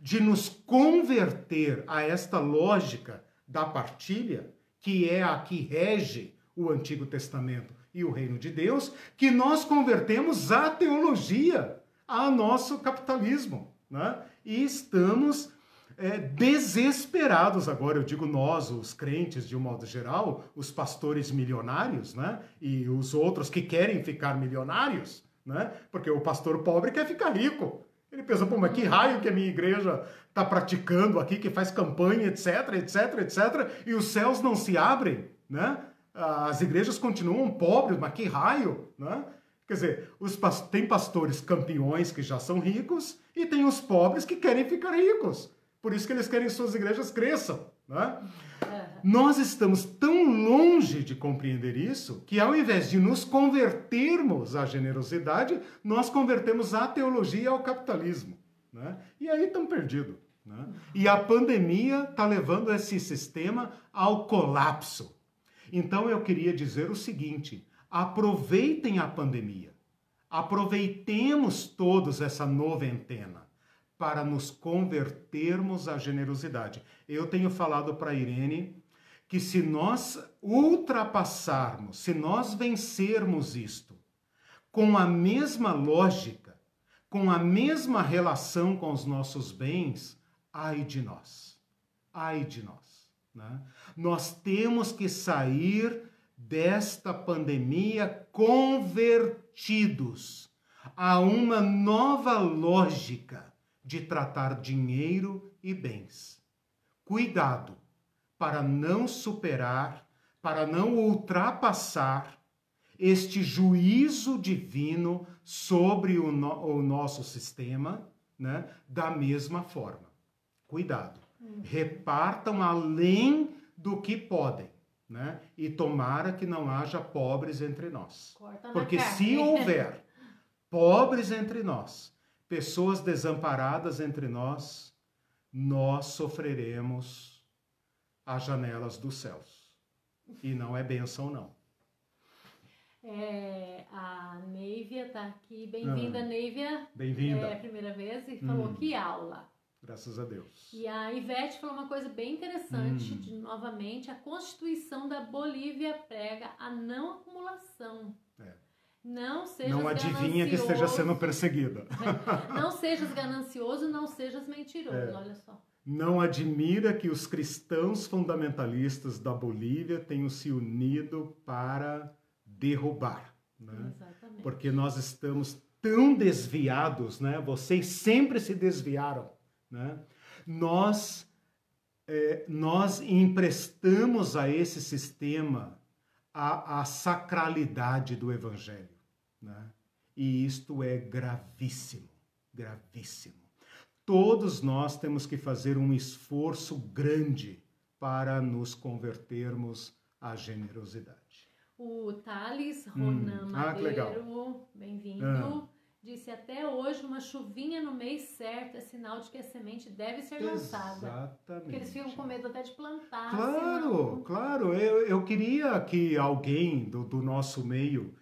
de nos converter a esta lógica da partilha, que é a que rege o Antigo Testamento e o reino de Deus, que nós convertemos a teologia a nosso capitalismo. Né? E estamos é, desesperados agora, eu digo nós, os crentes de um modo geral, os pastores milionários, né? E os outros que querem ficar milionários, né? Porque o pastor pobre quer ficar rico. Ele pensa, pô, mas que raio que a minha igreja está praticando aqui, que faz campanha, etc, etc, etc, e os céus não se abrem, né? As igrejas continuam pobres, mas que raio, né? Quer dizer, os, tem pastores campeões que já são ricos e tem os pobres que querem ficar ricos. Por isso que eles querem que suas igrejas cresçam. Né? Nós estamos tão longe de compreender isso que, ao invés de nos convertermos à generosidade, nós convertemos a teologia ao capitalismo. Né? E aí estamos perdidos. Né? E a pandemia está levando esse sistema ao colapso. Então eu queria dizer o seguinte: aproveitem a pandemia, aproveitemos todos essa noventena para nos convertermos à generosidade. Eu tenho falado para Irene que se nós ultrapassarmos, se nós vencermos isto com a mesma lógica, com a mesma relação com os nossos bens, ai de nós, ai de nós. Né? Nós temos que sair desta pandemia convertidos a uma nova lógica de tratar dinheiro e bens. Cuidado para não superar, para não ultrapassar este juízo divino sobre o, no, o nosso sistema, né? Da mesma forma. Cuidado. Hum. Repartam além do que podem. Né? E tomara que não haja pobres entre nós. Porque se houver pobres entre nós, pessoas desamparadas entre nós, nós sofreremos as janelas dos céus. E não é benção, não.
É, a Neivia está aqui. Bem-vinda, ah, Neivia.
Bem-vinda.
É a primeira vez e falou hum. que aula.
Graças a Deus.
E a Ivete falou uma coisa bem interessante, hum. de, novamente, a Constituição da Bolívia prega a não acumulação. Não sejas
Não adivinha que esteja sendo perseguida.
não sejas ganancioso, não sejas mentiroso, é. olha só.
não admira que os cristãos fundamentalistas da Bolívia tenham se unido para derrubar. Né? Porque nós estamos tão desviados, né? vocês sempre se desviaram. Né? Nós, é, nós emprestamos a esse sistema a, a sacralidade do Evangelho. Né? E isto é gravíssimo, gravíssimo todos nós temos que fazer um esforço grande para nos convertermos à generosidade.
O Thales Ronan hum. ah, Madeiro, bem-vindo, ah. Disse até hoje uma chuvinha no mês certo é sinal de que a semente deve ser lançada.
Exatamente.
Porque eles ficam com medo até de plantar.
Claro, senão... claro. Eu, eu queria que alguém do, do nosso meio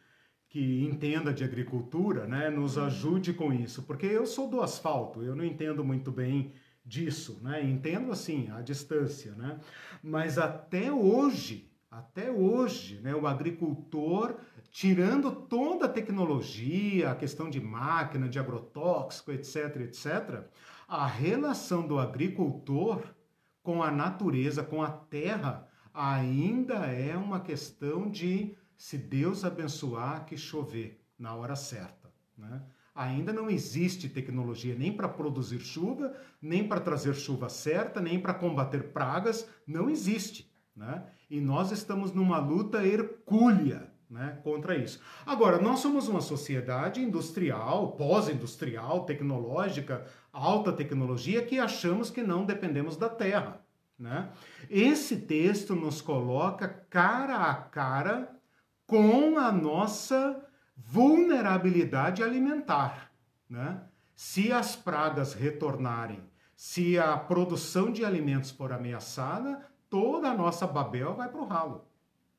que entenda de agricultura, né, nos uhum. ajude com isso, porque eu sou do asfalto, eu não entendo muito bem disso, né? Entendo assim, à distância, né? Mas até hoje, até hoje, né, o agricultor tirando toda a tecnologia, a questão de máquina, de agrotóxico, etc, etc, a relação do agricultor com a natureza, com a terra, ainda é uma questão de se Deus abençoar, que chover na hora certa. Né? Ainda não existe tecnologia nem para produzir chuva, nem para trazer chuva certa, nem para combater pragas, não existe. Né? E nós estamos numa luta hercúlea né, contra isso. Agora, nós somos uma sociedade industrial, pós-industrial, tecnológica, alta tecnologia, que achamos que não dependemos da terra. Né? Esse texto nos coloca cara a cara com a nossa vulnerabilidade alimentar. Né? Se as pragas retornarem, se a produção de alimentos for ameaçada, toda a nossa Babel vai para o ralo.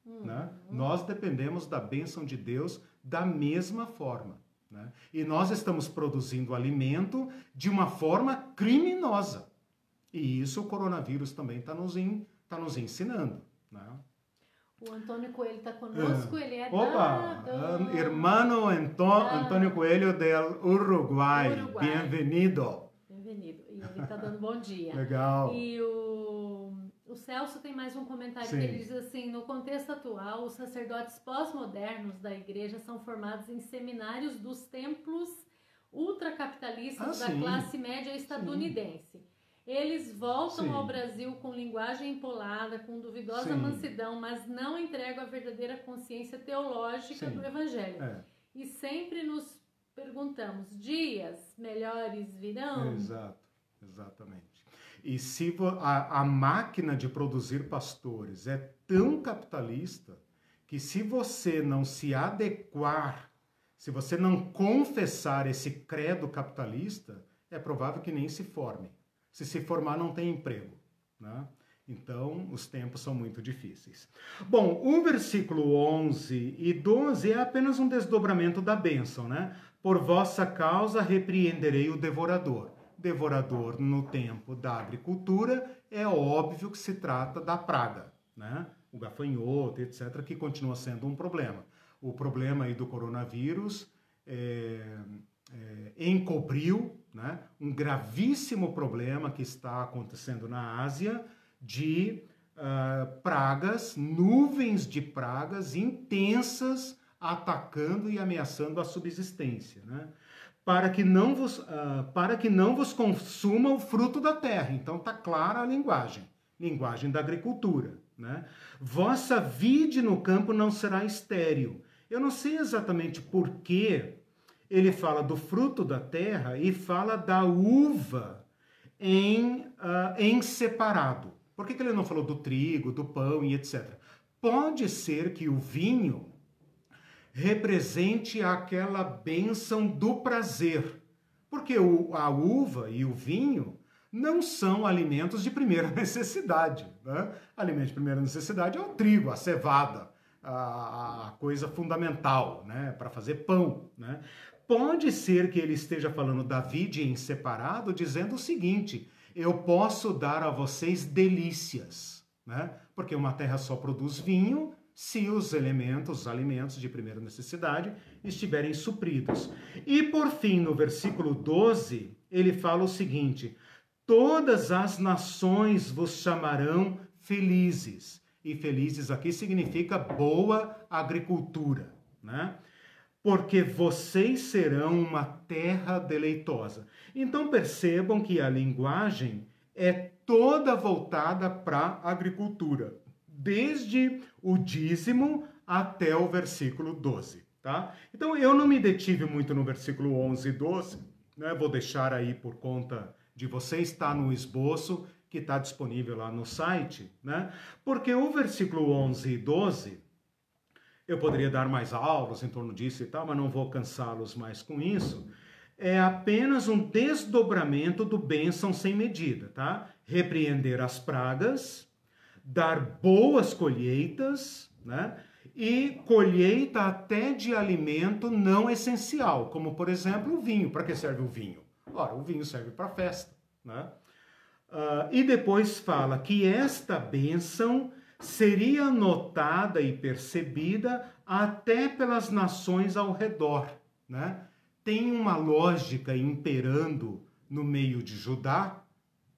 Uhum. Né? Nós dependemos da bênção de Deus da mesma forma. Né? E nós estamos produzindo alimento de uma forma criminosa. E isso o coronavírus também está nos, tá nos ensinando. Né?
O Antônio Coelho está conosco, ele é
Opa,
da...
Do... Hermano Antônio Coelho del Uruguai. Uruguai. Bem-vindo.
Bem-vindo. E ele está dando bom dia.
Legal.
E o, o Celso tem mais um comentário Sim. que ele diz assim: no contexto atual, os sacerdotes pós-modernos da igreja são formados em seminários dos templos ultracapitalistas ah, da classe média estadunidense. Sim. Eles voltam Sim. ao Brasil com linguagem empolada, com duvidosa Sim. mansidão, mas não entregam a verdadeira consciência teológica Sim. do Evangelho. É. E sempre nos perguntamos: dias melhores virão?
Exato, exatamente. E se a, a máquina de produzir pastores é tão capitalista que se você não se adequar, se você não confessar esse credo capitalista, é provável que nem se forme se se formar não tem emprego. Né? Então, os tempos são muito difíceis. Bom, o versículo 11 e 12 é apenas um desdobramento da bênção, né? Por vossa causa repreenderei o devorador. Devorador no tempo da agricultura é óbvio que se trata da praga, né? O gafanhoto, etc., que continua sendo um problema. O problema aí do coronavírus é, é, encobriu né, um gravíssimo problema que está acontecendo na Ásia de uh, pragas, nuvens de pragas intensas atacando e ameaçando a subsistência, né? Para que não vos, uh, para que não vos consuma o fruto da terra. Então está clara a linguagem, linguagem da agricultura. Né? Vossa vide no campo não será estéril. Eu não sei exatamente por que ele fala do fruto da terra e fala da uva em, uh, em separado. Por que, que ele não falou do trigo, do pão e etc? Pode ser que o vinho represente aquela bênção do prazer, porque a uva e o vinho não são alimentos de primeira necessidade. Né? Alimento de primeira necessidade é o trigo, a cevada, a, a coisa fundamental né? para fazer pão. Né? Pode ser que ele esteja falando da vide em separado, dizendo o seguinte: eu posso dar a vocês delícias, né? Porque uma terra só produz vinho se os elementos, os alimentos de primeira necessidade estiverem supridos. E por fim, no versículo 12, ele fala o seguinte: todas as nações vos chamarão felizes. E felizes aqui significa boa agricultura, né? Porque vocês serão uma terra deleitosa. Então percebam que a linguagem é toda voltada para a agricultura, desde o dízimo até o versículo 12, tá? Então eu não me detive muito no versículo 11 e 12, né? Vou deixar aí por conta de você, está no esboço que está disponível lá no site, né? Porque o versículo 11 e 12, eu poderia dar mais aulas em torno disso e tal, mas não vou cansá-los mais com isso é apenas um desdobramento do bênção sem medida, tá? Repreender as pragas, dar boas colheitas, né? E colheita até de alimento não essencial, como por exemplo o vinho. Para que serve o vinho? Ora, o vinho serve para festa, né? Uh, e depois fala que esta bênção seria notada e percebida até pelas nações ao redor, né? tem uma lógica imperando no meio de Judá,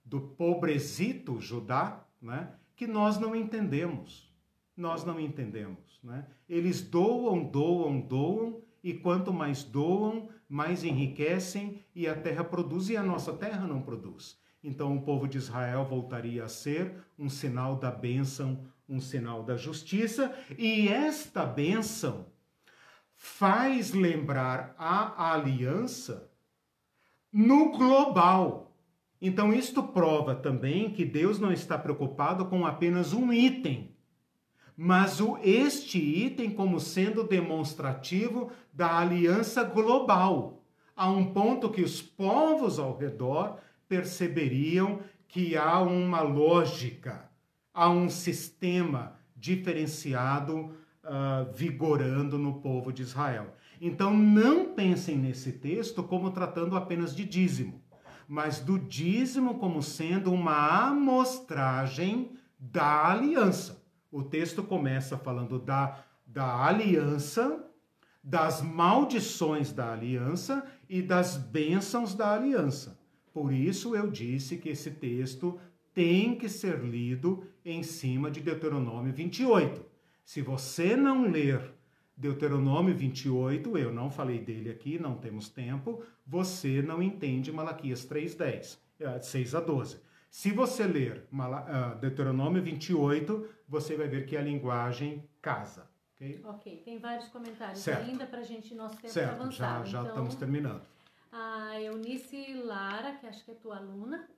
do pobrezito Judá, né, que nós não entendemos. Nós não entendemos. Né? Eles doam, doam, doam, e quanto mais doam, mais enriquecem e a terra produz e a nossa terra não produz. Então o povo de Israel voltaria a ser um sinal da bênção, um sinal da justiça, e esta bênção faz lembrar a aliança no global. Então, isto prova também que Deus não está preocupado com apenas um item, mas o, este item como sendo demonstrativo da aliança global, a um ponto que os povos ao redor perceberiam que há uma lógica, há um sistema diferenciado uh, vigorando no povo de Israel. Então não pensem nesse texto como tratando apenas de dízimo, mas do dízimo como sendo uma amostragem da aliança. O texto começa falando da, da aliança, das maldições da aliança e das bênçãos da aliança. Por isso eu disse que esse texto tem que ser lido em cima de Deuteronômio 28. Se você não ler Deuteronômio 28, eu não falei dele aqui, não temos tempo, você não entende Malaquias 3:10, 6 a 12. Se você ler ah, Deuteronômio 28, você vai ver que a linguagem casa.
Ok, okay. tem vários comentários certo. ainda para a gente, nosso tempo certo.
avançar. Já, já então, estamos terminando.
A Eunice Lara, que acho que é tua aluna,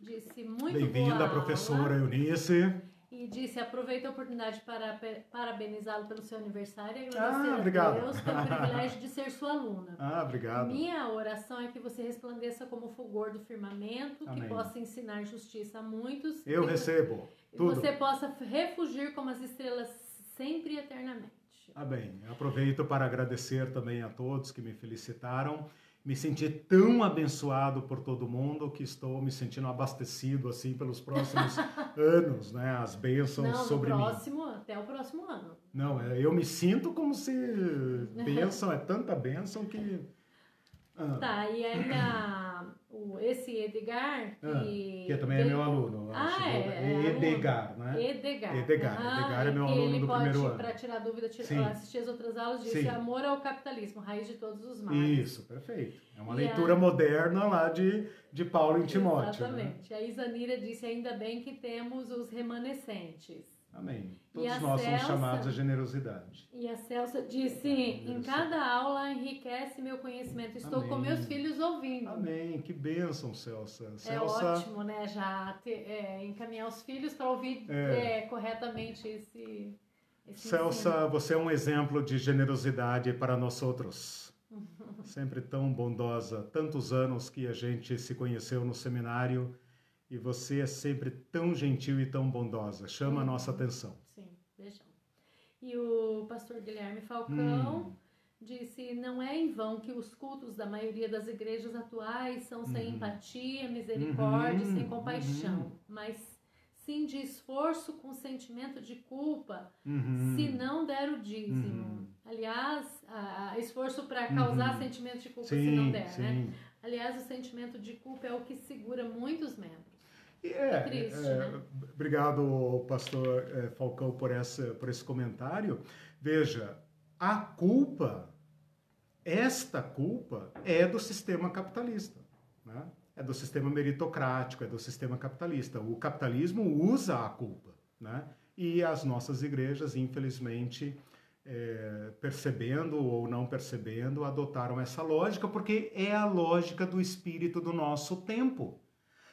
disse muito
Bem-vinda, professora Eunice
e disse: aproveita a oportunidade para parabenizá-lo pelo seu aniversário e agradecer ah, obrigado. a Deus pelo privilégio de ser sua aluna.
Ah, obrigado.
Minha oração é que você resplandeça como o fulgor do firmamento, Amém. que possa ensinar justiça a muitos.
Eu recebo. E tudo.
você possa refugir como as estrelas sempre e eternamente.
Amém. aproveito para agradecer também a todos que me felicitaram me senti tão abençoado por todo mundo que estou me sentindo abastecido assim pelos próximos anos, né? As bênçãos
Não,
sobre
próximo, mim. Até o próximo ano.
Não, é, eu me sinto como se bênção é tanta bênção que
ah. Tá, e ainda o, esse Edgar,
que... Ah, que também é meu aluno.
Ah, é,
é, Edgar, né?
Edgar.
Edgar, ah, Edgar é meu aluno do primeiro ano.
para tirar dúvida, tirar, assistir as outras aulas, disse Sim. Amor ao Capitalismo, Raiz de Todos os Males.
Isso, perfeito. É uma e leitura a... moderna lá de, de Paulo em Timóteo. Né?
Exatamente.
Né?
A Isanira disse, ainda bem que temos os remanescentes.
Amém. Todos nós Celsa, somos chamados à generosidade.
E a Celsa disse: em cada aula enriquece meu conhecimento. Estou Amém. com meus filhos ouvindo.
Amém. Que bênção, Celsa.
É ótimo, né? Já é, encaminhar os filhos para ouvir é. É, corretamente esse. esse
Celsa, ensino. você é um exemplo de generosidade para nós outros. Sempre tão bondosa. Tantos anos que a gente se conheceu no seminário e você é sempre tão gentil e tão bondosa. Chama a nossa atenção.
Sim, beijão. E o pastor Guilherme Falcão hum. disse: não é em vão que os cultos da maioria das igrejas atuais são sem uhum. empatia, misericórdia, uhum. sem compaixão, uhum. mas sim de esforço com sentimento de culpa uhum. se não der o dízimo. Uhum. Aliás, a, a esforço para causar uhum. sentimento de culpa sim, se não der, né? sim. né? Aliás, o sentimento de culpa é o que segura muitos membros.
É, é triste, é, né? Obrigado, pastor é, Falcão, por, essa, por esse comentário. Veja, a culpa, esta culpa, é do sistema capitalista. Né? É do sistema meritocrático, é do sistema capitalista. O capitalismo usa a culpa. Né? E as nossas igrejas, infelizmente, é, percebendo ou não percebendo, adotaram essa lógica, porque é a lógica do espírito do nosso tempo.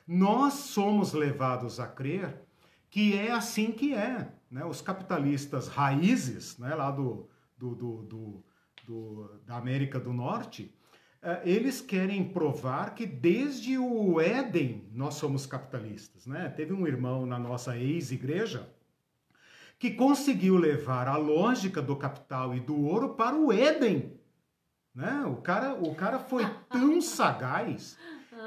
Nós somos levados a crer que é assim que é. Né? Os capitalistas raízes, né, lá do, do, do, do, da América do Norte, é, eles querem provar que desde o Éden nós somos capitalistas. Né? Teve um irmão na nossa ex-igreja que conseguiu levar a lógica do capital e do ouro para o Éden. Né? O, cara, o cara foi tão sagaz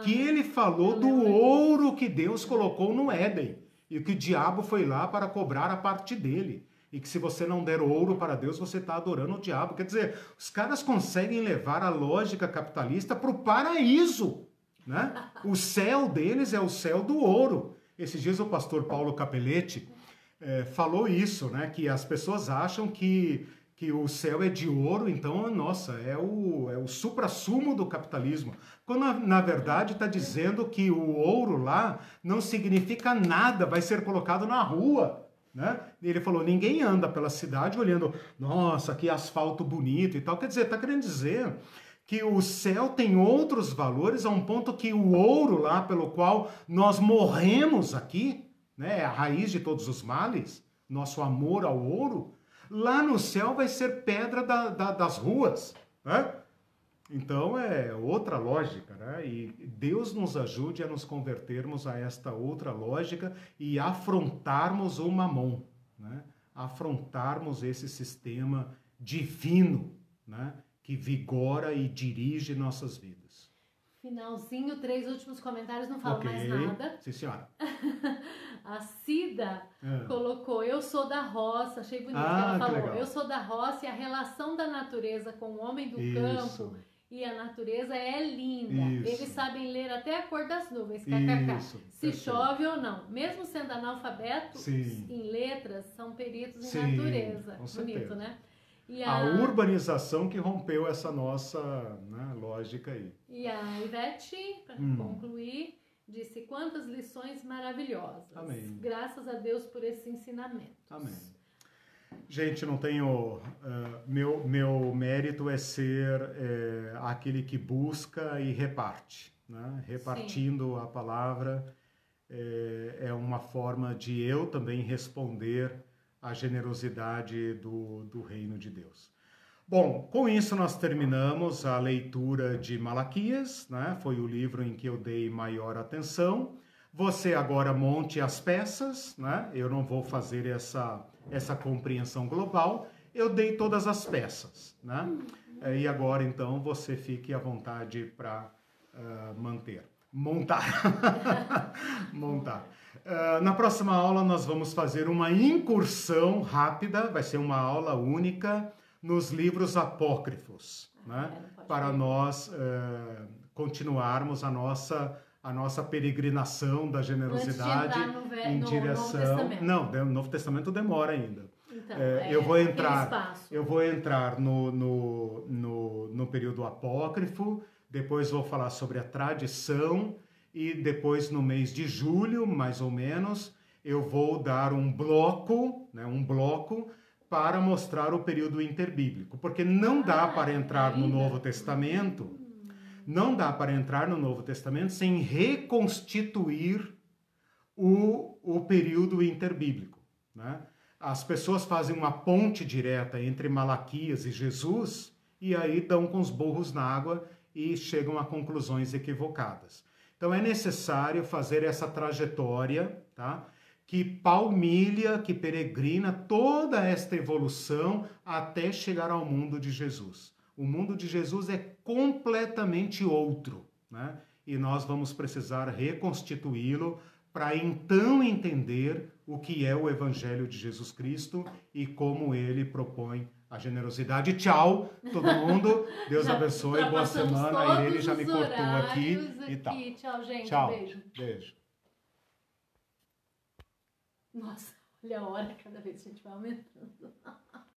que ele falou do ouro que Deus colocou no Éden e que o diabo foi lá para cobrar a parte dele. E que se você não der ouro para Deus, você está adorando o diabo. Quer dizer, os caras conseguem levar a lógica capitalista para o paraíso. Né? O céu deles é o céu do ouro. Esses dias o pastor Paulo Capelletti é, falou isso, né? Que as pessoas acham que, que o céu é de ouro, então, nossa, é o, é o supra-sumo do capitalismo. Quando, na, verdade, está dizendo que o ouro lá não significa nada, vai ser colocado na rua. Né? Ele falou: ninguém anda pela cidade olhando, nossa, que asfalto bonito e tal. Quer dizer, está querendo dizer que o céu tem outros valores a um ponto que o ouro lá pelo qual nós morremos aqui, né, é a raiz de todos os males, nosso amor ao ouro, lá no céu vai ser pedra da, da, das ruas. Né? Então é outra lógica, né? E Deus nos ajude a nos convertermos a esta outra lógica e afrontarmos o mamon, né? Afrontarmos esse sistema divino, né? Que vigora e dirige nossas vidas.
Finalzinho, três últimos comentários, não falo okay. mais nada.
Sim, senhora.
a Cida é. colocou, eu sou da roça, achei bonito ah, que ela falou. eu sou da roça e a relação da natureza com o homem do Isso. campo e a natureza é linda. Isso. Eles sabem ler até a cor das nuvens, kkk. Isso, se perfeito. chove ou não. Mesmo sendo analfabetos Sim. em letras, são peritos Sim, em natureza. Bonito, certeza.
A... a... urbanização que rompeu essa nossa né, lógica aí.
E a Ivete, para hum. concluir, disse quantas lições maravilhosas. Amém. Graças a Deus por esse ensinamento.
Amém. Gente, não tenho. Uh, meu, meu mérito é ser é, aquele que busca e reparte. Né? Repartindo Sim. a palavra é, é uma forma de eu também responder à generosidade do, do reino de Deus. Bom, com isso nós terminamos a leitura de Malaquias, né? foi o livro em que eu dei maior atenção. Você agora monte as peças, né? eu não vou fazer essa, essa compreensão global, eu dei todas as peças. Né? E agora então você fique à vontade para uh, manter. Montar. Montar. Uh, na próxima aula nós vamos fazer uma incursão rápida, vai ser uma aula única nos livros apócrifos, né? É, para nós uh, continuarmos a nossa a nossa peregrinação da generosidade
de
em no direção. Novo não, o Novo Testamento demora ainda. Então, é, eu vou entrar, eu vou entrar no, no, no, no período apócrifo. Depois vou falar sobre a tradição e depois no mês de julho, mais ou menos, eu vou dar um bloco, né, um bloco para mostrar o período interbíblico, porque não dá ah, para entrar no Novo Testamento, não dá para entrar no Novo Testamento sem reconstituir o, o período interbíblico. Né? As pessoas fazem uma ponte direta entre Malaquias e Jesus e aí dão com os burros na água e chegam a conclusões equivocadas. Então é necessário fazer essa trajetória, tá? Que palmilha, que peregrina toda esta evolução até chegar ao mundo de Jesus. O mundo de Jesus é completamente outro, né? E nós vamos precisar reconstituí-lo para então entender o que é o Evangelho de Jesus Cristo e como ele propõe a generosidade. Tchau, todo mundo. Deus já abençoe. Boa semana. Irene já me cortou aqui, aqui e tal.
Tchau, gente.
Tchau.
Beijo.
Beijo.
Nossa, olha a hora cada vez a gente vai aumentando.